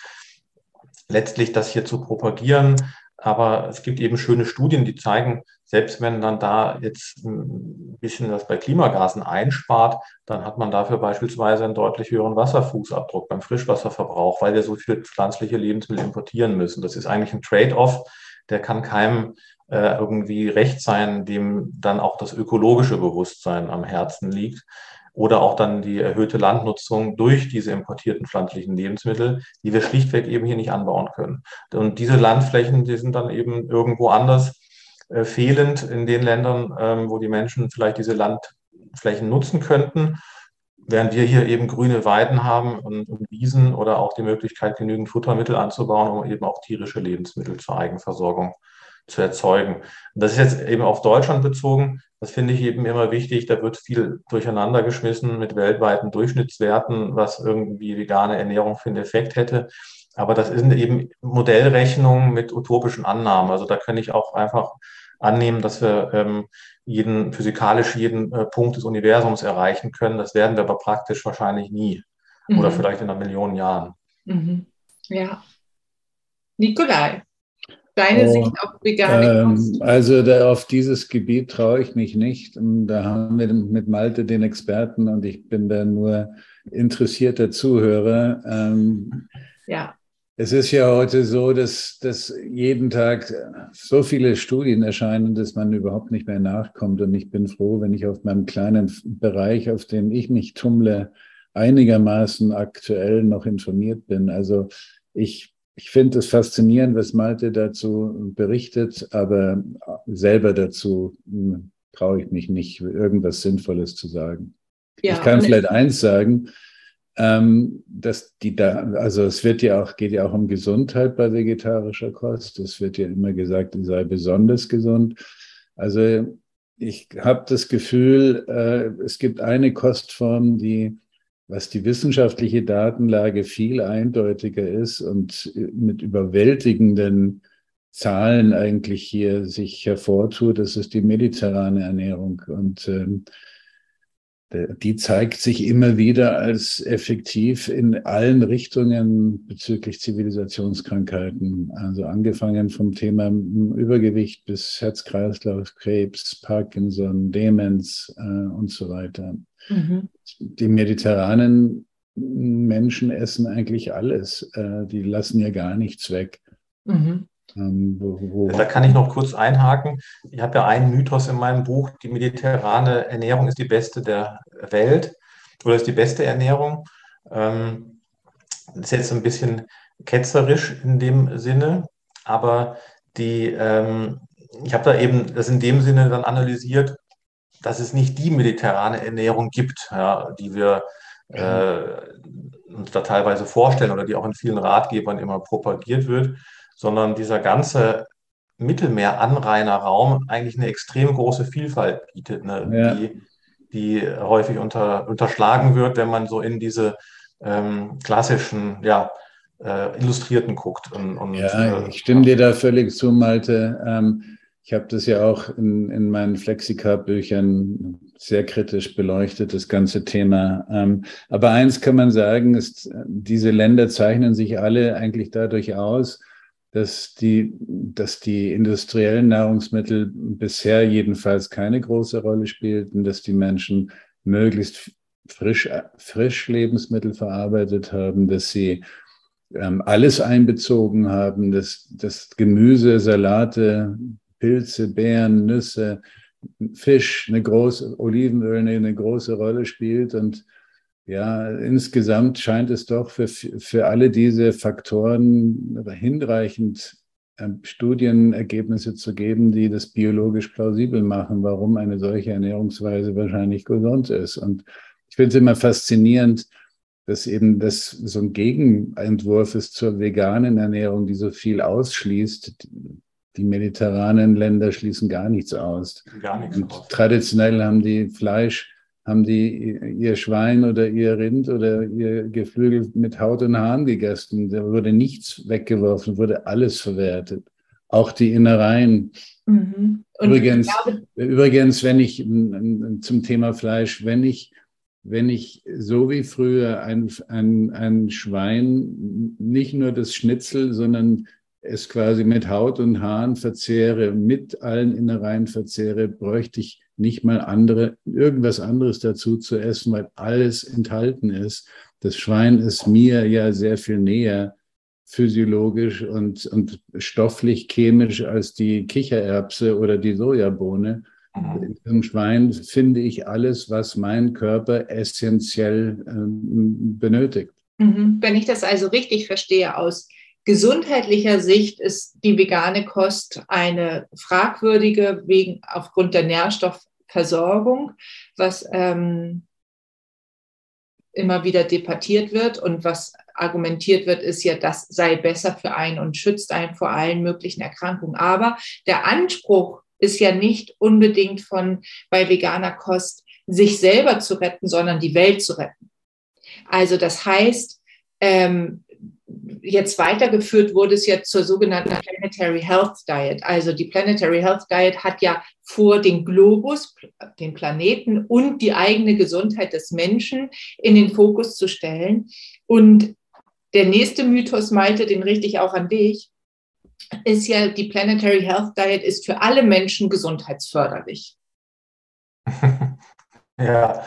letztlich das hier zu propagieren. Aber es gibt eben schöne Studien, die zeigen, selbst wenn dann da jetzt ein bisschen was bei Klimagasen einspart, dann hat man dafür beispielsweise einen deutlich höheren Wasserfußabdruck beim Frischwasserverbrauch, weil wir so viele pflanzliche Lebensmittel importieren müssen. Das ist eigentlich ein Trade-off, der kann keinem äh, irgendwie recht sein, dem dann auch das ökologische Bewusstsein am Herzen liegt oder auch dann die erhöhte Landnutzung durch diese importierten pflanzlichen Lebensmittel, die wir schlichtweg eben hier nicht anbauen können. Und diese Landflächen, die sind dann eben irgendwo anders äh, fehlend in den Ländern, ähm, wo die Menschen vielleicht diese Landflächen nutzen könnten, während wir hier eben grüne Weiden haben und, und Wiesen oder auch die Möglichkeit, genügend Futtermittel anzubauen, um eben auch tierische Lebensmittel zur Eigenversorgung zu erzeugen. Und das ist jetzt eben auf Deutschland bezogen. Das finde ich eben immer wichtig. Da wird viel durcheinander geschmissen mit weltweiten Durchschnittswerten, was irgendwie vegane Ernährung für einen Effekt hätte. Aber das sind eben Modellrechnungen mit utopischen Annahmen. Also da kann ich auch einfach annehmen, dass wir ähm, jeden physikalisch jeden äh, Punkt des Universums erreichen können. Das werden wir aber praktisch wahrscheinlich nie. Mhm. Oder vielleicht in einer Million Jahren. Mhm. Ja. Nikolai, deine Sicht auf vegane ähm, Also da, auf dieses Gebiet traue ich mich nicht. Und da haben wir mit Malte den Experten und ich bin da nur interessierter Zuhörer. Ähm, ja. Es ist ja heute so, dass, dass jeden Tag so viele Studien erscheinen, dass man überhaupt nicht mehr nachkommt. Und ich bin froh, wenn ich auf meinem kleinen Bereich, auf dem ich mich tummle, einigermaßen aktuell noch informiert bin. Also ich ich finde es faszinierend, was Malte dazu berichtet, aber selber dazu hm, traue ich mich nicht, irgendwas Sinnvolles zu sagen. Ja, ich kann vielleicht eins sagen, ähm, dass die da, also es wird ja auch, geht ja auch um Gesundheit bei vegetarischer Kost. Es wird ja immer gesagt, sei besonders gesund. Also ich habe das Gefühl, äh, es gibt eine Kostform, die was die wissenschaftliche Datenlage viel eindeutiger ist und mit überwältigenden Zahlen eigentlich hier sich hervortut, das ist die mediterrane Ernährung. Und ähm, die zeigt sich immer wieder als effektiv in allen Richtungen bezüglich Zivilisationskrankheiten. Also angefangen vom Thema Übergewicht bis Herz-Kreislauf, Krebs, Parkinson, Demenz äh, und so weiter. Mhm. Die mediterranen Menschen essen eigentlich alles. Äh, die lassen ja gar nichts weg. Mhm. Ähm, wo, wo da kann ich noch kurz einhaken. Ich habe ja einen Mythos in meinem Buch, die mediterrane Ernährung ist die beste der Welt oder ist die beste Ernährung. Ähm, das ist jetzt ein bisschen ketzerisch in dem Sinne, aber die, ähm, ich habe da eben das in dem Sinne dann analysiert, dass es nicht die mediterrane Ernährung gibt, ja, die wir äh, uns da teilweise vorstellen oder die auch in vielen Ratgebern immer propagiert wird, sondern dieser ganze Mittelmeer-Anrainerraum eigentlich eine extrem große Vielfalt bietet, ne, ja. die, die häufig unter, unterschlagen wird, wenn man so in diese ähm, klassischen, ja, äh, Illustrierten guckt. Und, und ja, äh, ich stimme dir da völlig zu, Malte. Ähm, ich habe das ja auch in, in meinen Flexika-Büchern sehr kritisch beleuchtet, das ganze Thema. Ähm, aber eins kann man sagen, ist, diese Länder zeichnen sich alle eigentlich dadurch aus, dass die, dass die industriellen Nahrungsmittel bisher jedenfalls keine große Rolle spielten, dass die Menschen möglichst frisch, frisch Lebensmittel verarbeitet haben, dass sie ähm, alles einbezogen haben, dass, dass Gemüse, Salate, Pilze, Beeren, Nüsse, Fisch, eine große, Olivenöl eine, große Rolle spielt. Und ja, insgesamt scheint es doch für, für alle diese Faktoren hinreichend ähm, Studienergebnisse zu geben, die das biologisch plausibel machen, warum eine solche Ernährungsweise wahrscheinlich gesund ist. Und ich finde es immer faszinierend, dass eben das so ein Gegenentwurf ist zur veganen Ernährung, die so viel ausschließt, die mediterranen Länder schließen gar nichts aus. Gar nichts Und aus. Traditionell haben die Fleisch, haben die ihr Schwein oder ihr Rind oder ihr Geflügel mit Haut und Haaren gegessen. Da wurde nichts weggeworfen, wurde alles verwertet. Auch die Innereien. Mhm. Übrigens, übrigens, wenn ich zum Thema Fleisch, wenn ich wenn ich so wie früher ein, ein, ein Schwein nicht nur das Schnitzel, sondern es quasi mit Haut und Haaren verzehre, mit allen Innereien verzehre, bräuchte ich nicht mal andere, irgendwas anderes dazu zu essen, weil alles enthalten ist. Das Schwein ist mir ja sehr viel näher physiologisch und, und stofflich chemisch als die Kichererbse oder die Sojabohne. Mhm. Im Schwein finde ich alles, was mein Körper essentiell ähm, benötigt. Mhm. Wenn ich das also richtig verstehe, aus gesundheitlicher Sicht ist die vegane Kost eine fragwürdige wegen aufgrund der Nährstoffversorgung, was ähm, immer wieder debattiert wird und was argumentiert wird, ist ja, das sei besser für einen und schützt einen vor allen möglichen Erkrankungen. Aber der Anspruch ist ja nicht unbedingt von bei veganer Kost sich selber zu retten, sondern die Welt zu retten. Also das heißt, ähm, jetzt weitergeführt wurde es jetzt zur sogenannten Planetary Health Diet. Also die Planetary Health Diet hat ja vor, den Globus, den Planeten und die eigene Gesundheit des Menschen in den Fokus zu stellen. Und der nächste Mythos, Malte, den richte ich auch an dich, ist ja, die Planetary Health Diet ist für alle Menschen gesundheitsförderlich. ja,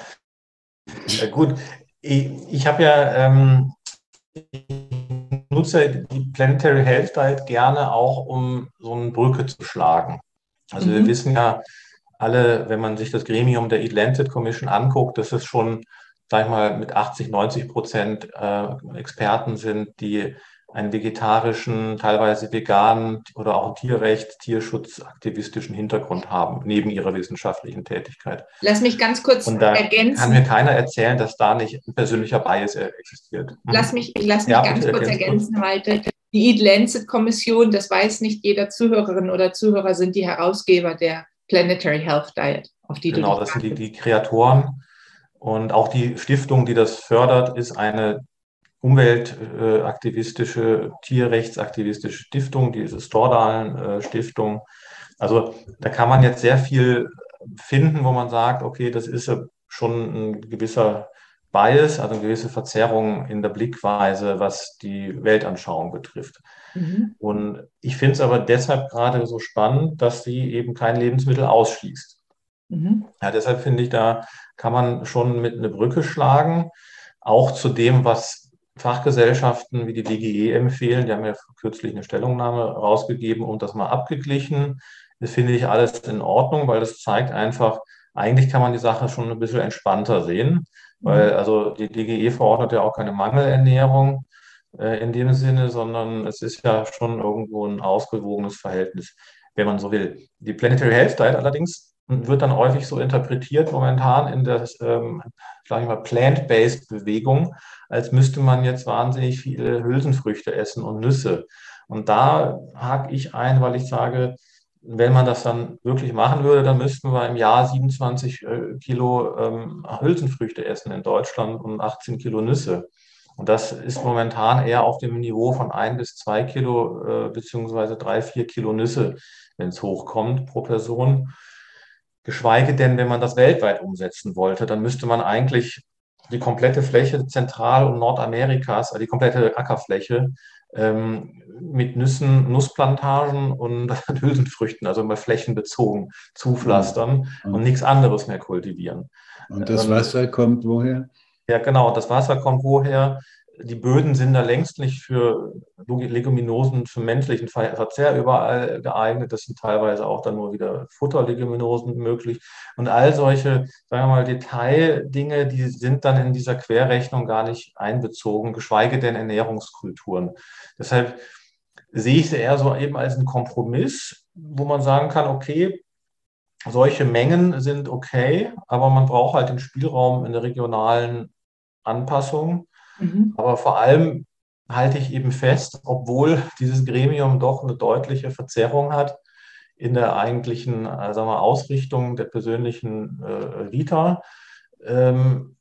ja gut. Ich, ich habe ja, ähm, nutze die Planetary Health Diet gerne auch, um so eine Brücke zu schlagen. Also mhm. wir wissen ja alle, wenn man sich das Gremium der Atlantic Commission anguckt, dass es schon, sag ich mal, mit 80, 90 Prozent äh, Experten sind, die einen vegetarischen, teilweise veganen oder auch Tierrecht, Tierschutzaktivistischen Hintergrund haben, neben ihrer wissenschaftlichen Tätigkeit. Lass mich ganz kurz Und da ergänzen. Kann mir keiner erzählen, dass da nicht ein persönlicher Bias existiert. Mhm. Lass mich, ich lass mich ja, ganz kurz ergänzen, Malte. Die Eat Lancet Kommission, das weiß nicht jeder Zuhörerin oder Zuhörer, sind die Herausgeber der Planetary Health Diet, auf die Genau, das sind die, die Kreatoren. Und auch die Stiftung, die das fördert, ist eine umweltaktivistische, tierrechtsaktivistische Stiftung, diese Stordalen äh, Stiftung. Also da kann man jetzt sehr viel finden, wo man sagt, okay, das ist schon ein gewisser Bias, also eine gewisse Verzerrung in der Blickweise, was die Weltanschauung betrifft. Mhm. Und ich finde es aber deshalb gerade so spannend, dass sie eben kein Lebensmittel ausschließt. Mhm. Ja, deshalb finde ich, da kann man schon mit eine Brücke schlagen, auch zu dem, was Fachgesellschaften wie die DGE empfehlen. Die haben ja kürzlich eine Stellungnahme rausgegeben und das mal abgeglichen. Das finde ich alles in Ordnung, weil das zeigt einfach, eigentlich kann man die Sache schon ein bisschen entspannter sehen, weil mhm. also die DGE verordnet ja auch keine Mangelernährung äh, in dem Sinne, sondern es ist ja schon irgendwo ein ausgewogenes Verhältnis, wenn man so will. Die Planetary Health Diet allerdings wird dann häufig so interpretiert momentan in der, ähm, ich mal, plant-based Bewegung, als müsste man jetzt wahnsinnig viele Hülsenfrüchte essen und Nüsse. Und da hake ich ein, weil ich sage, wenn man das dann wirklich machen würde, dann müssten wir im Jahr 27 äh, Kilo ähm, Hülsenfrüchte essen in Deutschland und 18 Kilo Nüsse. Und das ist momentan eher auf dem Niveau von ein bis zwei Kilo äh, beziehungsweise drei, vier Kilo Nüsse, wenn es hochkommt pro Person. Geschweige denn, wenn man das weltweit umsetzen wollte, dann müsste man eigentlich die komplette Fläche Zentral- und Nordamerikas, also die komplette Ackerfläche, ähm, mit Nüssen, Nussplantagen und Hülsenfrüchten, also mal flächenbezogen zupflastern mhm. und nichts anderes mehr kultivieren. Und das ähm, Wasser ähm, kommt woher? Ja, genau, das Wasser kommt woher? Die Böden sind da längst nicht für Leguminosen, für menschlichen Verzehr überall geeignet. Das sind teilweise auch dann nur wieder Futterleguminosen möglich. Und all solche, sagen wir mal, Detaildinge, die sind dann in dieser Querrechnung gar nicht einbezogen, geschweige denn Ernährungskulturen. Deshalb sehe ich sie eher so eben als einen Kompromiss, wo man sagen kann, okay, solche Mengen sind okay, aber man braucht halt den Spielraum in der regionalen Anpassung Mhm. Aber vor allem halte ich eben fest, obwohl dieses Gremium doch eine deutliche Verzerrung hat in der eigentlichen äh, sagen wir, Ausrichtung der persönlichen äh, Vita, ähm,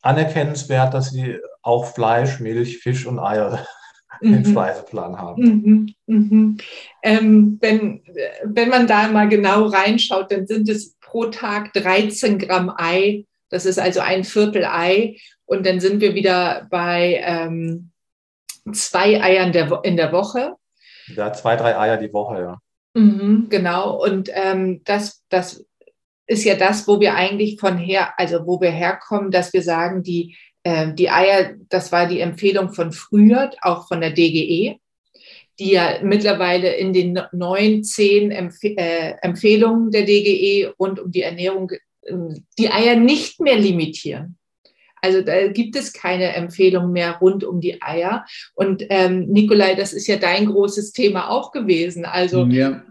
anerkennenswert, dass sie auch Fleisch, Milch, Fisch und Eier mhm. im Speiseplan haben. Mhm. Mhm. Ähm, wenn, wenn man da mal genau reinschaut, dann sind es pro Tag 13 Gramm Ei. Das ist also ein Viertel Ei. Und dann sind wir wieder bei ähm, zwei Eiern der, in der Woche. Ja, zwei, drei Eier die Woche, ja. Mhm, genau. Und ähm, das, das ist ja das, wo wir eigentlich von her, also wo wir herkommen, dass wir sagen, die äh, die Eier, das war die Empfehlung von früher, auch von der DGE, die ja mittlerweile in den neun, zehn Empf äh, Empfehlungen der DGE rund um die Ernährung äh, die Eier nicht mehr limitieren. Also da gibt es keine Empfehlung mehr rund um die Eier. Und ähm, Nikolai, das ist ja dein großes Thema auch gewesen. Also ja.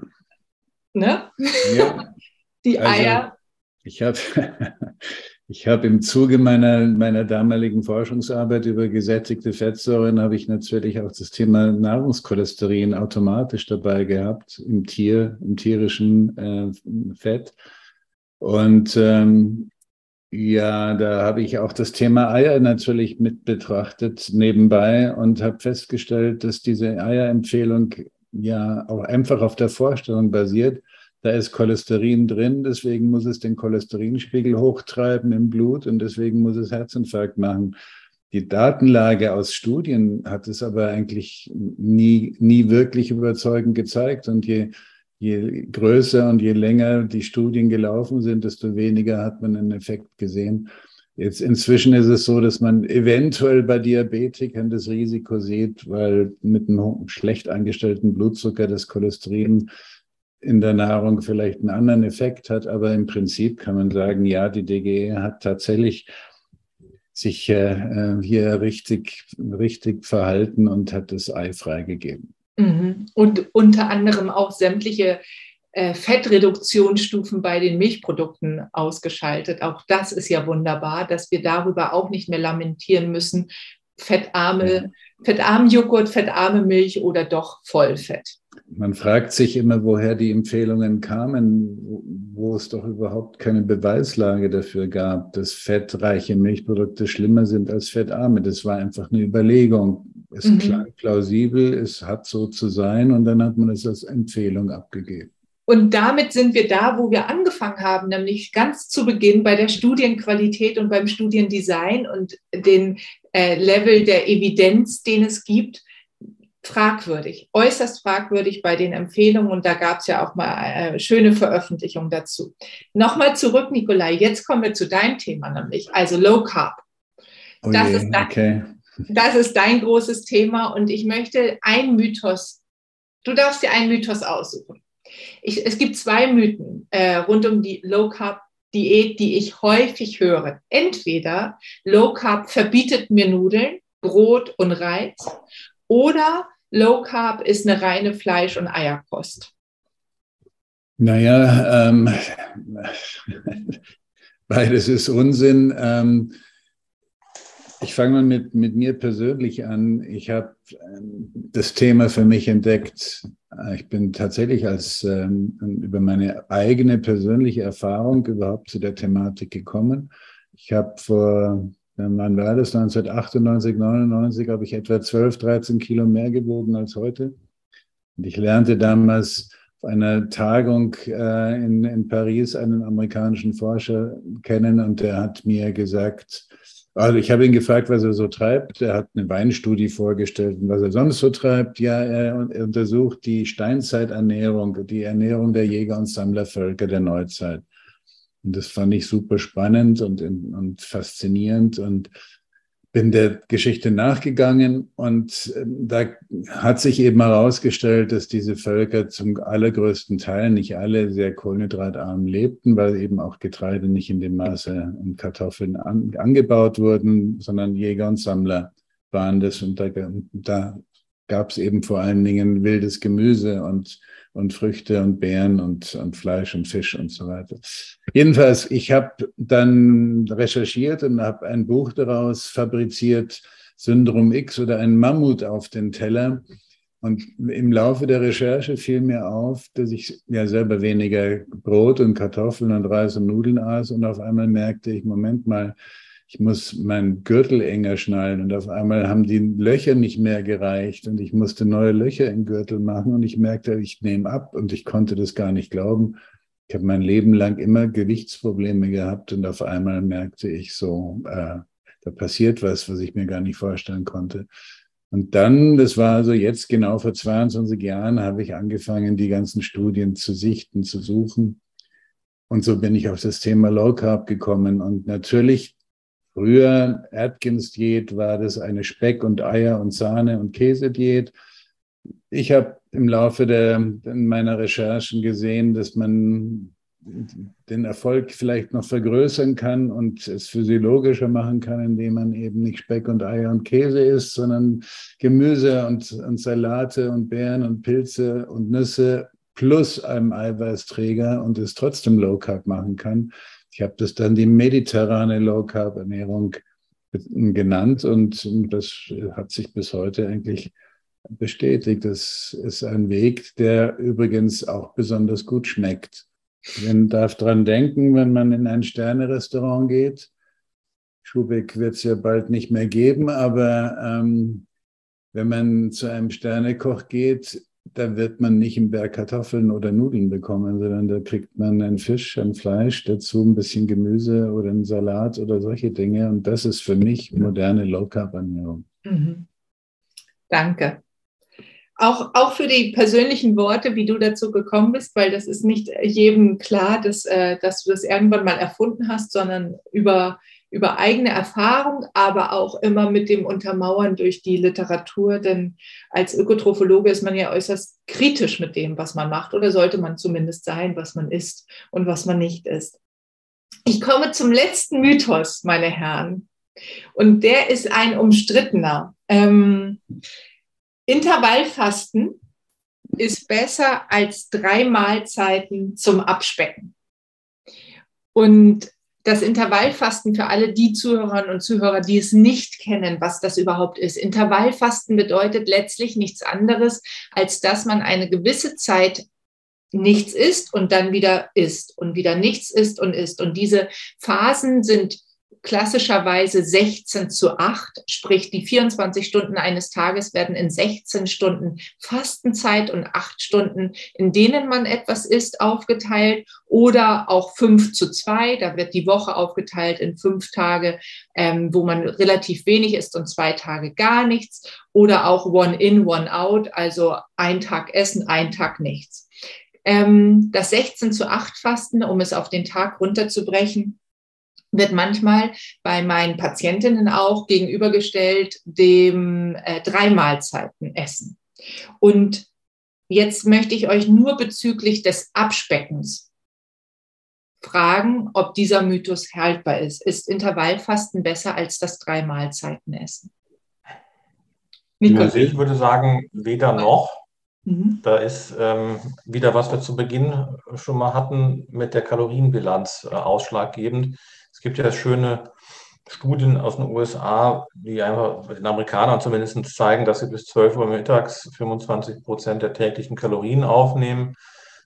Ne? Ja. die also, Eier. Ich habe ich hab im Zuge meiner, meiner damaligen Forschungsarbeit über gesättigte Fettsäuren, habe ich natürlich auch das Thema Nahrungskolesterin automatisch dabei gehabt im Tier, im tierischen äh, Fett. Und ähm, ja, da habe ich auch das Thema Eier natürlich mit betrachtet nebenbei und habe festgestellt, dass diese Eierempfehlung ja auch einfach auf der Vorstellung basiert. Da ist Cholesterin drin, deswegen muss es den Cholesterinspiegel hochtreiben im Blut und deswegen muss es Herzinfarkt machen. Die Datenlage aus Studien hat es aber eigentlich nie, nie wirklich überzeugend gezeigt. Und je je größer und je länger die Studien gelaufen sind, desto weniger hat man einen Effekt gesehen. Jetzt inzwischen ist es so, dass man eventuell bei Diabetikern das Risiko sieht, weil mit einem schlecht eingestellten Blutzucker das Cholesterin in der Nahrung vielleicht einen anderen Effekt hat. Aber im Prinzip kann man sagen, ja, die DGE hat tatsächlich sich äh, äh, hier richtig, richtig verhalten und hat das Ei freigegeben. Mhm. Und unter anderem auch sämtliche äh, Fettreduktionsstufen bei den Milchprodukten ausgeschaltet. Auch das ist ja wunderbar, dass wir darüber auch nicht mehr lamentieren müssen. Fettarme, fettarmen Joghurt, fettarme Milch oder doch Vollfett. Man fragt sich immer, woher die Empfehlungen kamen, wo es doch überhaupt keine Beweislage dafür gab, dass fettreiche Milchprodukte schlimmer sind als fettarme. Das war einfach eine Überlegung. Es mhm. klang plausibel, es hat so zu sein und dann hat man es als Empfehlung abgegeben. Und damit sind wir da, wo wir angefangen haben, nämlich ganz zu Beginn bei der Studienqualität und beim Studiendesign und den äh, Level der Evidenz, den es gibt fragwürdig, äußerst fragwürdig bei den Empfehlungen. Und da gab es ja auch mal äh, schöne Veröffentlichung dazu. Nochmal zurück, Nikolai. Jetzt kommen wir zu deinem Thema, nämlich also Low Carb. Oh das, je, ist dein, okay. das ist dein großes Thema. Und ich möchte einen Mythos, du darfst dir einen Mythos aussuchen. Ich, es gibt zwei Mythen äh, rund um die Low Carb Diät, die ich häufig höre. Entweder Low Carb verbietet mir Nudeln, Brot und Reis oder Low Carb ist eine reine Fleisch- und Eierkost? Naja, ähm, beides ist Unsinn. Ähm, ich fange mal mit, mit mir persönlich an. Ich habe ähm, das Thema für mich entdeckt. Ich bin tatsächlich als ähm, über meine eigene persönliche Erfahrung überhaupt zu der Thematik gekommen. Ich habe vor Wann war das? 1998, 99 habe ich etwa 12, 13 Kilo mehr gewogen als heute. Und ich lernte damals auf einer Tagung äh, in, in Paris einen amerikanischen Forscher kennen und der hat mir gesagt, also ich habe ihn gefragt, was er so treibt. Er hat eine Weinstudie vorgestellt und was er sonst so treibt. Ja, er untersucht die Steinzeiternährung, die Ernährung der Jäger- und Sammlervölker der Neuzeit. Und das fand ich super spannend und, und faszinierend und bin der Geschichte nachgegangen. Und äh, da hat sich eben herausgestellt, dass diese Völker zum allergrößten Teil, nicht alle, sehr kohlenhydratarm lebten, weil eben auch Getreide nicht in dem Maße und Kartoffeln an, angebaut wurden, sondern Jäger und Sammler waren das. Und da, da gab es eben vor allen Dingen wildes Gemüse und und Früchte und Beeren und, und Fleisch und Fisch und so weiter. Jedenfalls, ich habe dann recherchiert und habe ein Buch daraus fabriziert, Syndrom X oder ein Mammut auf den Teller. Und im Laufe der Recherche fiel mir auf, dass ich ja selber weniger Brot und Kartoffeln und Reis und Nudeln aß und auf einmal merkte ich, Moment mal, ich muss meinen Gürtel enger schnallen und auf einmal haben die Löcher nicht mehr gereicht und ich musste neue Löcher im Gürtel machen und ich merkte, ich nehme ab und ich konnte das gar nicht glauben. Ich habe mein Leben lang immer Gewichtsprobleme gehabt und auf einmal merkte ich so, äh, da passiert was, was ich mir gar nicht vorstellen konnte. Und dann, das war also jetzt genau vor 22 Jahren, habe ich angefangen, die ganzen Studien zu sichten, zu suchen. Und so bin ich auf das Thema Low Carb gekommen. Und natürlich früher Atkins-Diät war das eine Speck- und Eier- und Sahne- und Käse-Diät. Ich habe im Laufe der, meiner Recherchen gesehen, dass man den Erfolg vielleicht noch vergrößern kann und es physiologischer machen kann, indem man eben nicht Speck und Eier und Käse isst, sondern Gemüse und, und Salate und Beeren und Pilze und Nüsse plus einem Eiweißträger und es trotzdem Low Carb machen kann. Ich habe das dann die mediterrane Low Carb Ernährung genannt und das hat sich bis heute eigentlich bestätigt. Das ist ein Weg, der übrigens auch besonders gut schmeckt. Man darf dran denken, wenn man in ein Sterne-Restaurant geht. Schubeck wird es ja bald nicht mehr geben, aber ähm, wenn man zu einem Sternekoch geht, da wird man nicht im Berg Kartoffeln oder Nudeln bekommen, sondern da kriegt man einen Fisch, ein Fleisch, dazu ein bisschen Gemüse oder einen Salat oder solche Dinge. Und das ist für mich moderne Low-Carb-Ernährung. Mhm. Danke. Auch, auch für die persönlichen Worte, wie du dazu gekommen bist, weil das ist nicht jedem klar, dass, äh, dass du das irgendwann mal erfunden hast, sondern über über eigene Erfahrung, aber auch immer mit dem Untermauern durch die Literatur. Denn als Ökotrophologe ist man ja äußerst kritisch mit dem, was man macht, oder sollte man zumindest sein, was man ist und was man nicht ist. Ich komme zum letzten Mythos, meine Herren. Und der ist ein umstrittener. Ähm, Intervallfasten ist besser als drei Mahlzeiten zum Abspecken. Und das Intervallfasten für alle die Zuhörerinnen und Zuhörer, die es nicht kennen, was das überhaupt ist. Intervallfasten bedeutet letztlich nichts anderes, als dass man eine gewisse Zeit nichts isst und dann wieder isst und wieder nichts isst und isst. Und diese Phasen sind klassischerweise 16 zu 8, sprich die 24 Stunden eines Tages werden in 16 Stunden Fastenzeit und 8 Stunden, in denen man etwas isst, aufgeteilt oder auch 5 zu 2, da wird die Woche aufgeteilt in fünf Tage, ähm, wo man relativ wenig isst und zwei Tage gar nichts oder auch One in, One out, also ein Tag essen, ein Tag nichts. Ähm, das 16 zu 8 Fasten, um es auf den Tag runterzubrechen, wird manchmal bei meinen Patientinnen auch gegenübergestellt dem äh, drei Mahlzeiten essen. Und jetzt möchte ich euch nur bezüglich des Abspeckens fragen, ob dieser Mythos haltbar ist. Ist Intervallfasten besser als das drei Mahlzeiten essen? Also ich würde sagen, weder noch. Mhm. Da ist ähm, wieder, was wir zu Beginn schon mal hatten, mit der Kalorienbilanz äh, ausschlaggebend. Es gibt ja schöne Studien aus den USA, die einfach den Amerikanern zumindest zeigen, dass sie bis 12 Uhr mittags 25 Prozent der täglichen Kalorien aufnehmen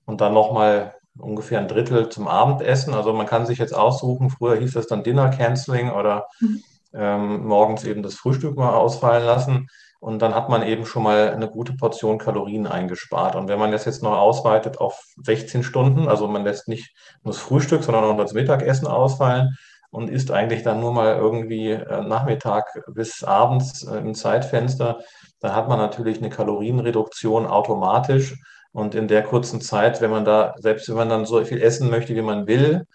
und dann nochmal ungefähr ein Drittel zum Abendessen. Also man kann sich jetzt aussuchen, früher hieß das dann Dinner Canceling oder mhm. ähm, morgens eben das Frühstück mal ausfallen lassen. Und dann hat man eben schon mal eine gute Portion Kalorien eingespart. Und wenn man das jetzt noch ausweitet auf 16 Stunden, also man lässt nicht nur das Frühstück, sondern auch das Mittagessen ausfallen, und isst eigentlich dann nur mal irgendwie äh, Nachmittag bis abends äh, im Zeitfenster, dann hat man natürlich eine Kalorienreduktion automatisch. Und in der kurzen Zeit, wenn man da, selbst wenn man dann so viel essen möchte, wie man will,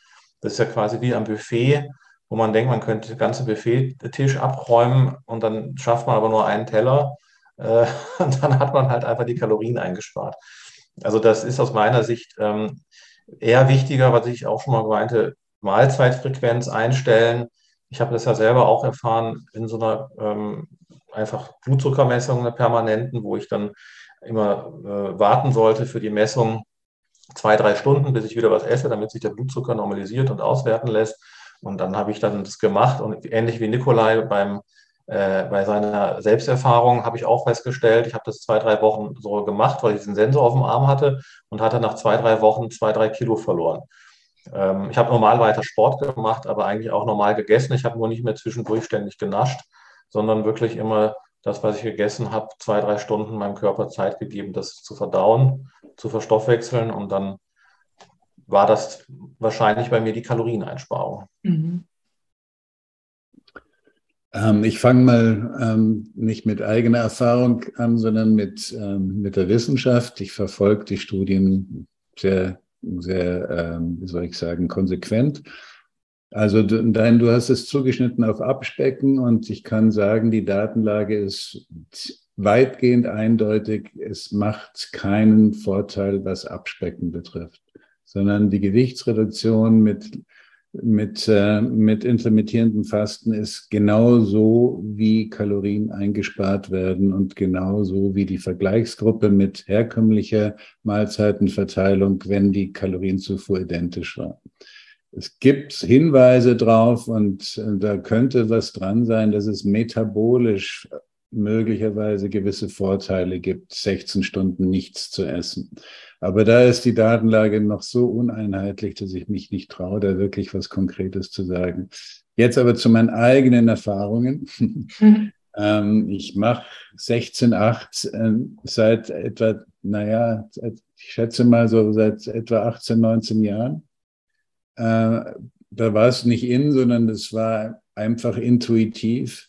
das ist ja quasi wie am Buffet, wo man denkt, man könnte den ganzen Buffet-Tisch abräumen und dann schafft man aber nur einen Teller. Äh, und dann hat man halt einfach die Kalorien eingespart. Also das ist aus meiner Sicht ähm, eher wichtiger, was ich auch schon mal meinte, Mahlzeitfrequenz einstellen. Ich habe das ja selber auch erfahren in so einer ähm, einfach Blutzuckermessung, einer permanenten, wo ich dann immer äh, warten sollte für die Messung zwei, drei Stunden, bis ich wieder was esse, damit sich der Blutzucker normalisiert und auswerten lässt. Und dann habe ich dann das gemacht und ähnlich wie Nikolai beim, äh, bei seiner Selbsterfahrung habe ich auch festgestellt, ich habe das zwei, drei Wochen so gemacht, weil ich diesen Sensor auf dem Arm hatte und hatte nach zwei, drei Wochen zwei, drei Kilo verloren. Ähm, ich habe normal weiter Sport gemacht, aber eigentlich auch normal gegessen. Ich habe nur nicht mehr zwischendurch ständig genascht, sondern wirklich immer das, was ich gegessen habe, zwei, drei Stunden meinem Körper Zeit gegeben, das zu verdauen, zu verstoffwechseln und dann war das wahrscheinlich bei mir die Kalorieneinsparung. Mhm. Ähm, ich fange mal ähm, nicht mit eigener Erfahrung an, sondern mit, ähm, mit der Wissenschaft. Ich verfolge die Studien sehr sehr, ähm, wie soll ich sagen, konsequent. Also dein, du hast es zugeschnitten auf Abspecken und ich kann sagen, die Datenlage ist weitgehend eindeutig. Es macht keinen Vorteil, was Abspecken betrifft, sondern die Gewichtsreduktion mit mit, äh, mit intermittierendem Fasten ist genauso, wie Kalorien eingespart werden und genauso wie die Vergleichsgruppe mit herkömmlicher Mahlzeitenverteilung, wenn die Kalorienzufuhr identisch war. Es gibt Hinweise drauf und äh, da könnte was dran sein, dass es metabolisch möglicherweise gewisse Vorteile gibt, 16 Stunden nichts zu essen. Aber da ist die Datenlage noch so uneinheitlich, dass ich mich nicht traue, da wirklich was Konkretes zu sagen. Jetzt aber zu meinen eigenen Erfahrungen. Mhm. ähm, ich mache 16,8 äh, seit etwa, naja, ich schätze mal so seit etwa 18, 19 Jahren. Äh, da war es nicht in, sondern es war einfach intuitiv.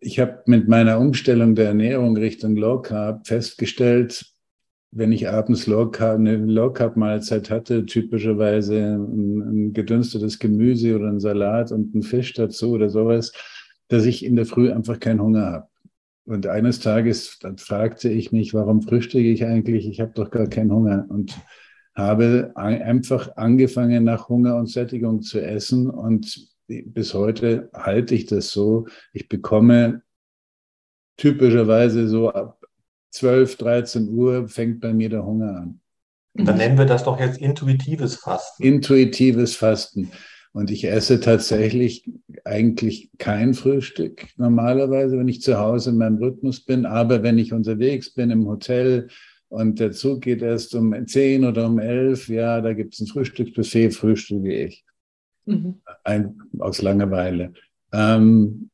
Ich habe mit meiner Umstellung der Ernährung Richtung Low Carb festgestellt, wenn ich abends Low Carb, eine Low Carb Mahlzeit hatte, typischerweise ein, ein gedünstetes Gemüse oder ein Salat und ein Fisch dazu oder sowas, dass ich in der Früh einfach keinen Hunger habe. Und eines Tages fragte ich mich, warum frühstücke ich eigentlich? Ich habe doch gar keinen Hunger und habe einfach angefangen, nach Hunger und Sättigung zu essen. Und bis heute halte ich das so. Ich bekomme typischerweise so ab 12, 13 Uhr fängt bei mir der Hunger an. Dann nennen wir das doch jetzt intuitives Fasten. Intuitives Fasten. Und ich esse tatsächlich eigentlich kein Frühstück normalerweise, wenn ich zu Hause in meinem Rhythmus bin. Aber wenn ich unterwegs bin im Hotel und der Zug geht erst um 10 oder um 11, ja, da gibt es ein Frühstücksbuffet, frühstücke ich. Mhm. Ein, aus Langeweile. Ähm,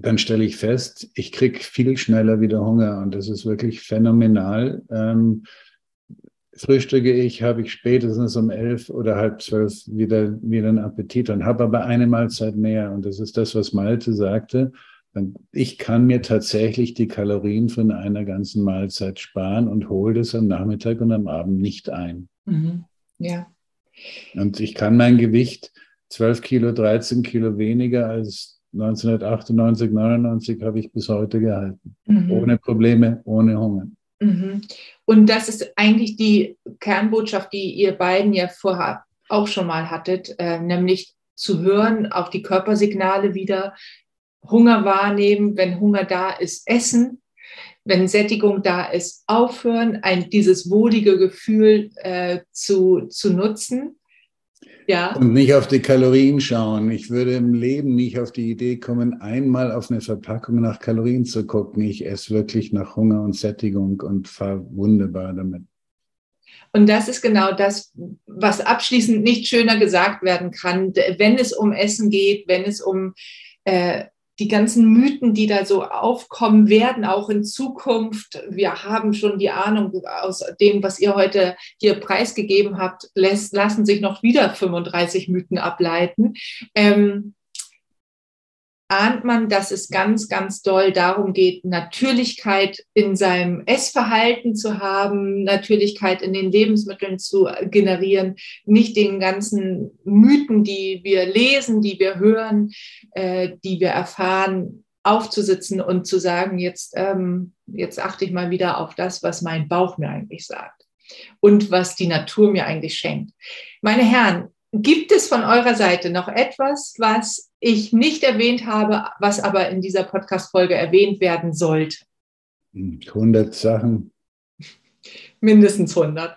dann stelle ich fest, ich kriege viel schneller wieder Hunger und das ist wirklich phänomenal. Ähm, frühstücke ich, habe ich spätestens um elf oder halb zwölf wieder, wieder einen Appetit und habe aber eine Mahlzeit mehr. Und das ist das, was Malte sagte. Ich kann mir tatsächlich die Kalorien von einer ganzen Mahlzeit sparen und hole das am Nachmittag und am Abend nicht ein. Mhm. Ja. Und ich kann mein Gewicht 12 Kilo, 13 Kilo weniger als 1998, 99 habe ich bis heute gehalten. Mhm. Ohne Probleme, ohne Hunger. Mhm. Und das ist eigentlich die Kernbotschaft, die ihr beiden ja vorher auch schon mal hattet, äh, nämlich zu hören auf die Körpersignale wieder, Hunger wahrnehmen, wenn Hunger da ist, essen, wenn Sättigung da ist, aufhören, ein, dieses wohlige Gefühl äh, zu, zu nutzen ja. Und nicht auf die Kalorien schauen. Ich würde im Leben nicht auf die Idee kommen, einmal auf eine Verpackung nach Kalorien zu gucken. Ich esse wirklich nach Hunger und Sättigung und fahre wunderbar damit. Und das ist genau das, was abschließend nicht schöner gesagt werden kann, wenn es um Essen geht, wenn es um äh, die ganzen Mythen, die da so aufkommen werden, auch in Zukunft. Wir haben schon die Ahnung aus dem, was ihr heute hier preisgegeben habt, lässt, lassen sich noch wieder 35 Mythen ableiten. Ähm, ahnt man, dass es ganz, ganz doll darum geht, Natürlichkeit in seinem Essverhalten zu haben, Natürlichkeit in den Lebensmitteln zu generieren, nicht den ganzen Mythen, die wir lesen, die wir hören, äh, die wir erfahren, aufzusitzen und zu sagen, jetzt, ähm, jetzt achte ich mal wieder auf das, was mein Bauch mir eigentlich sagt und was die Natur mir eigentlich schenkt. Meine Herren, Gibt es von eurer Seite noch etwas, was ich nicht erwähnt habe, was aber in dieser Podcast-Folge erwähnt werden sollte? 100 Sachen. Mindestens 100.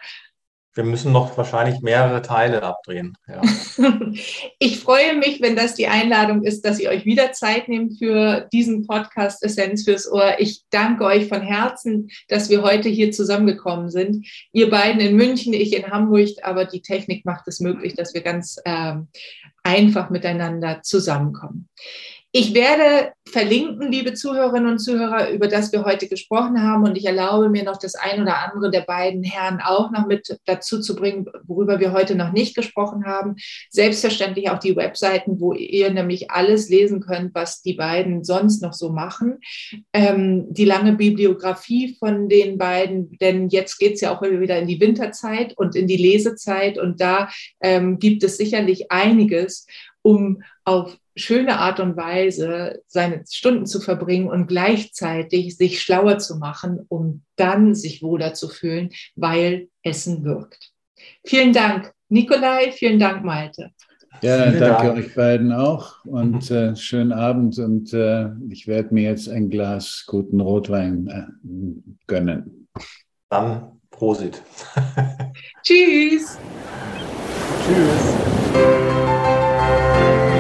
Wir müssen noch wahrscheinlich mehrere Teile abdrehen. Ja. ich freue mich, wenn das die Einladung ist, dass ihr euch wieder Zeit nehmt für diesen Podcast Essenz fürs Ohr. Ich danke euch von Herzen, dass wir heute hier zusammengekommen sind. Ihr beiden in München, ich in Hamburg, aber die Technik macht es möglich, dass wir ganz ähm, einfach miteinander zusammenkommen. Ich werde verlinken, liebe Zuhörerinnen und Zuhörer, über das wir heute gesprochen haben. Und ich erlaube mir noch das ein oder andere der beiden Herren auch noch mit dazu zu bringen, worüber wir heute noch nicht gesprochen haben. Selbstverständlich auch die Webseiten, wo ihr nämlich alles lesen könnt, was die beiden sonst noch so machen. Ähm, die lange Bibliografie von den beiden, denn jetzt geht es ja auch wieder in die Winterzeit und in die Lesezeit. Und da ähm, gibt es sicherlich einiges, um auf schöne Art und Weise seine Stunden zu verbringen und gleichzeitig sich schlauer zu machen, um dann sich wohler zu fühlen, weil Essen wirkt. Vielen Dank, Nikolai, vielen Dank, Malte. Ja, Vielen danke Dank. euch beiden auch und äh, schönen Abend und äh, ich werde mir jetzt ein Glas guten Rotwein äh, gönnen. Dann Prosit. Tschüss. Tschüss. Thank you.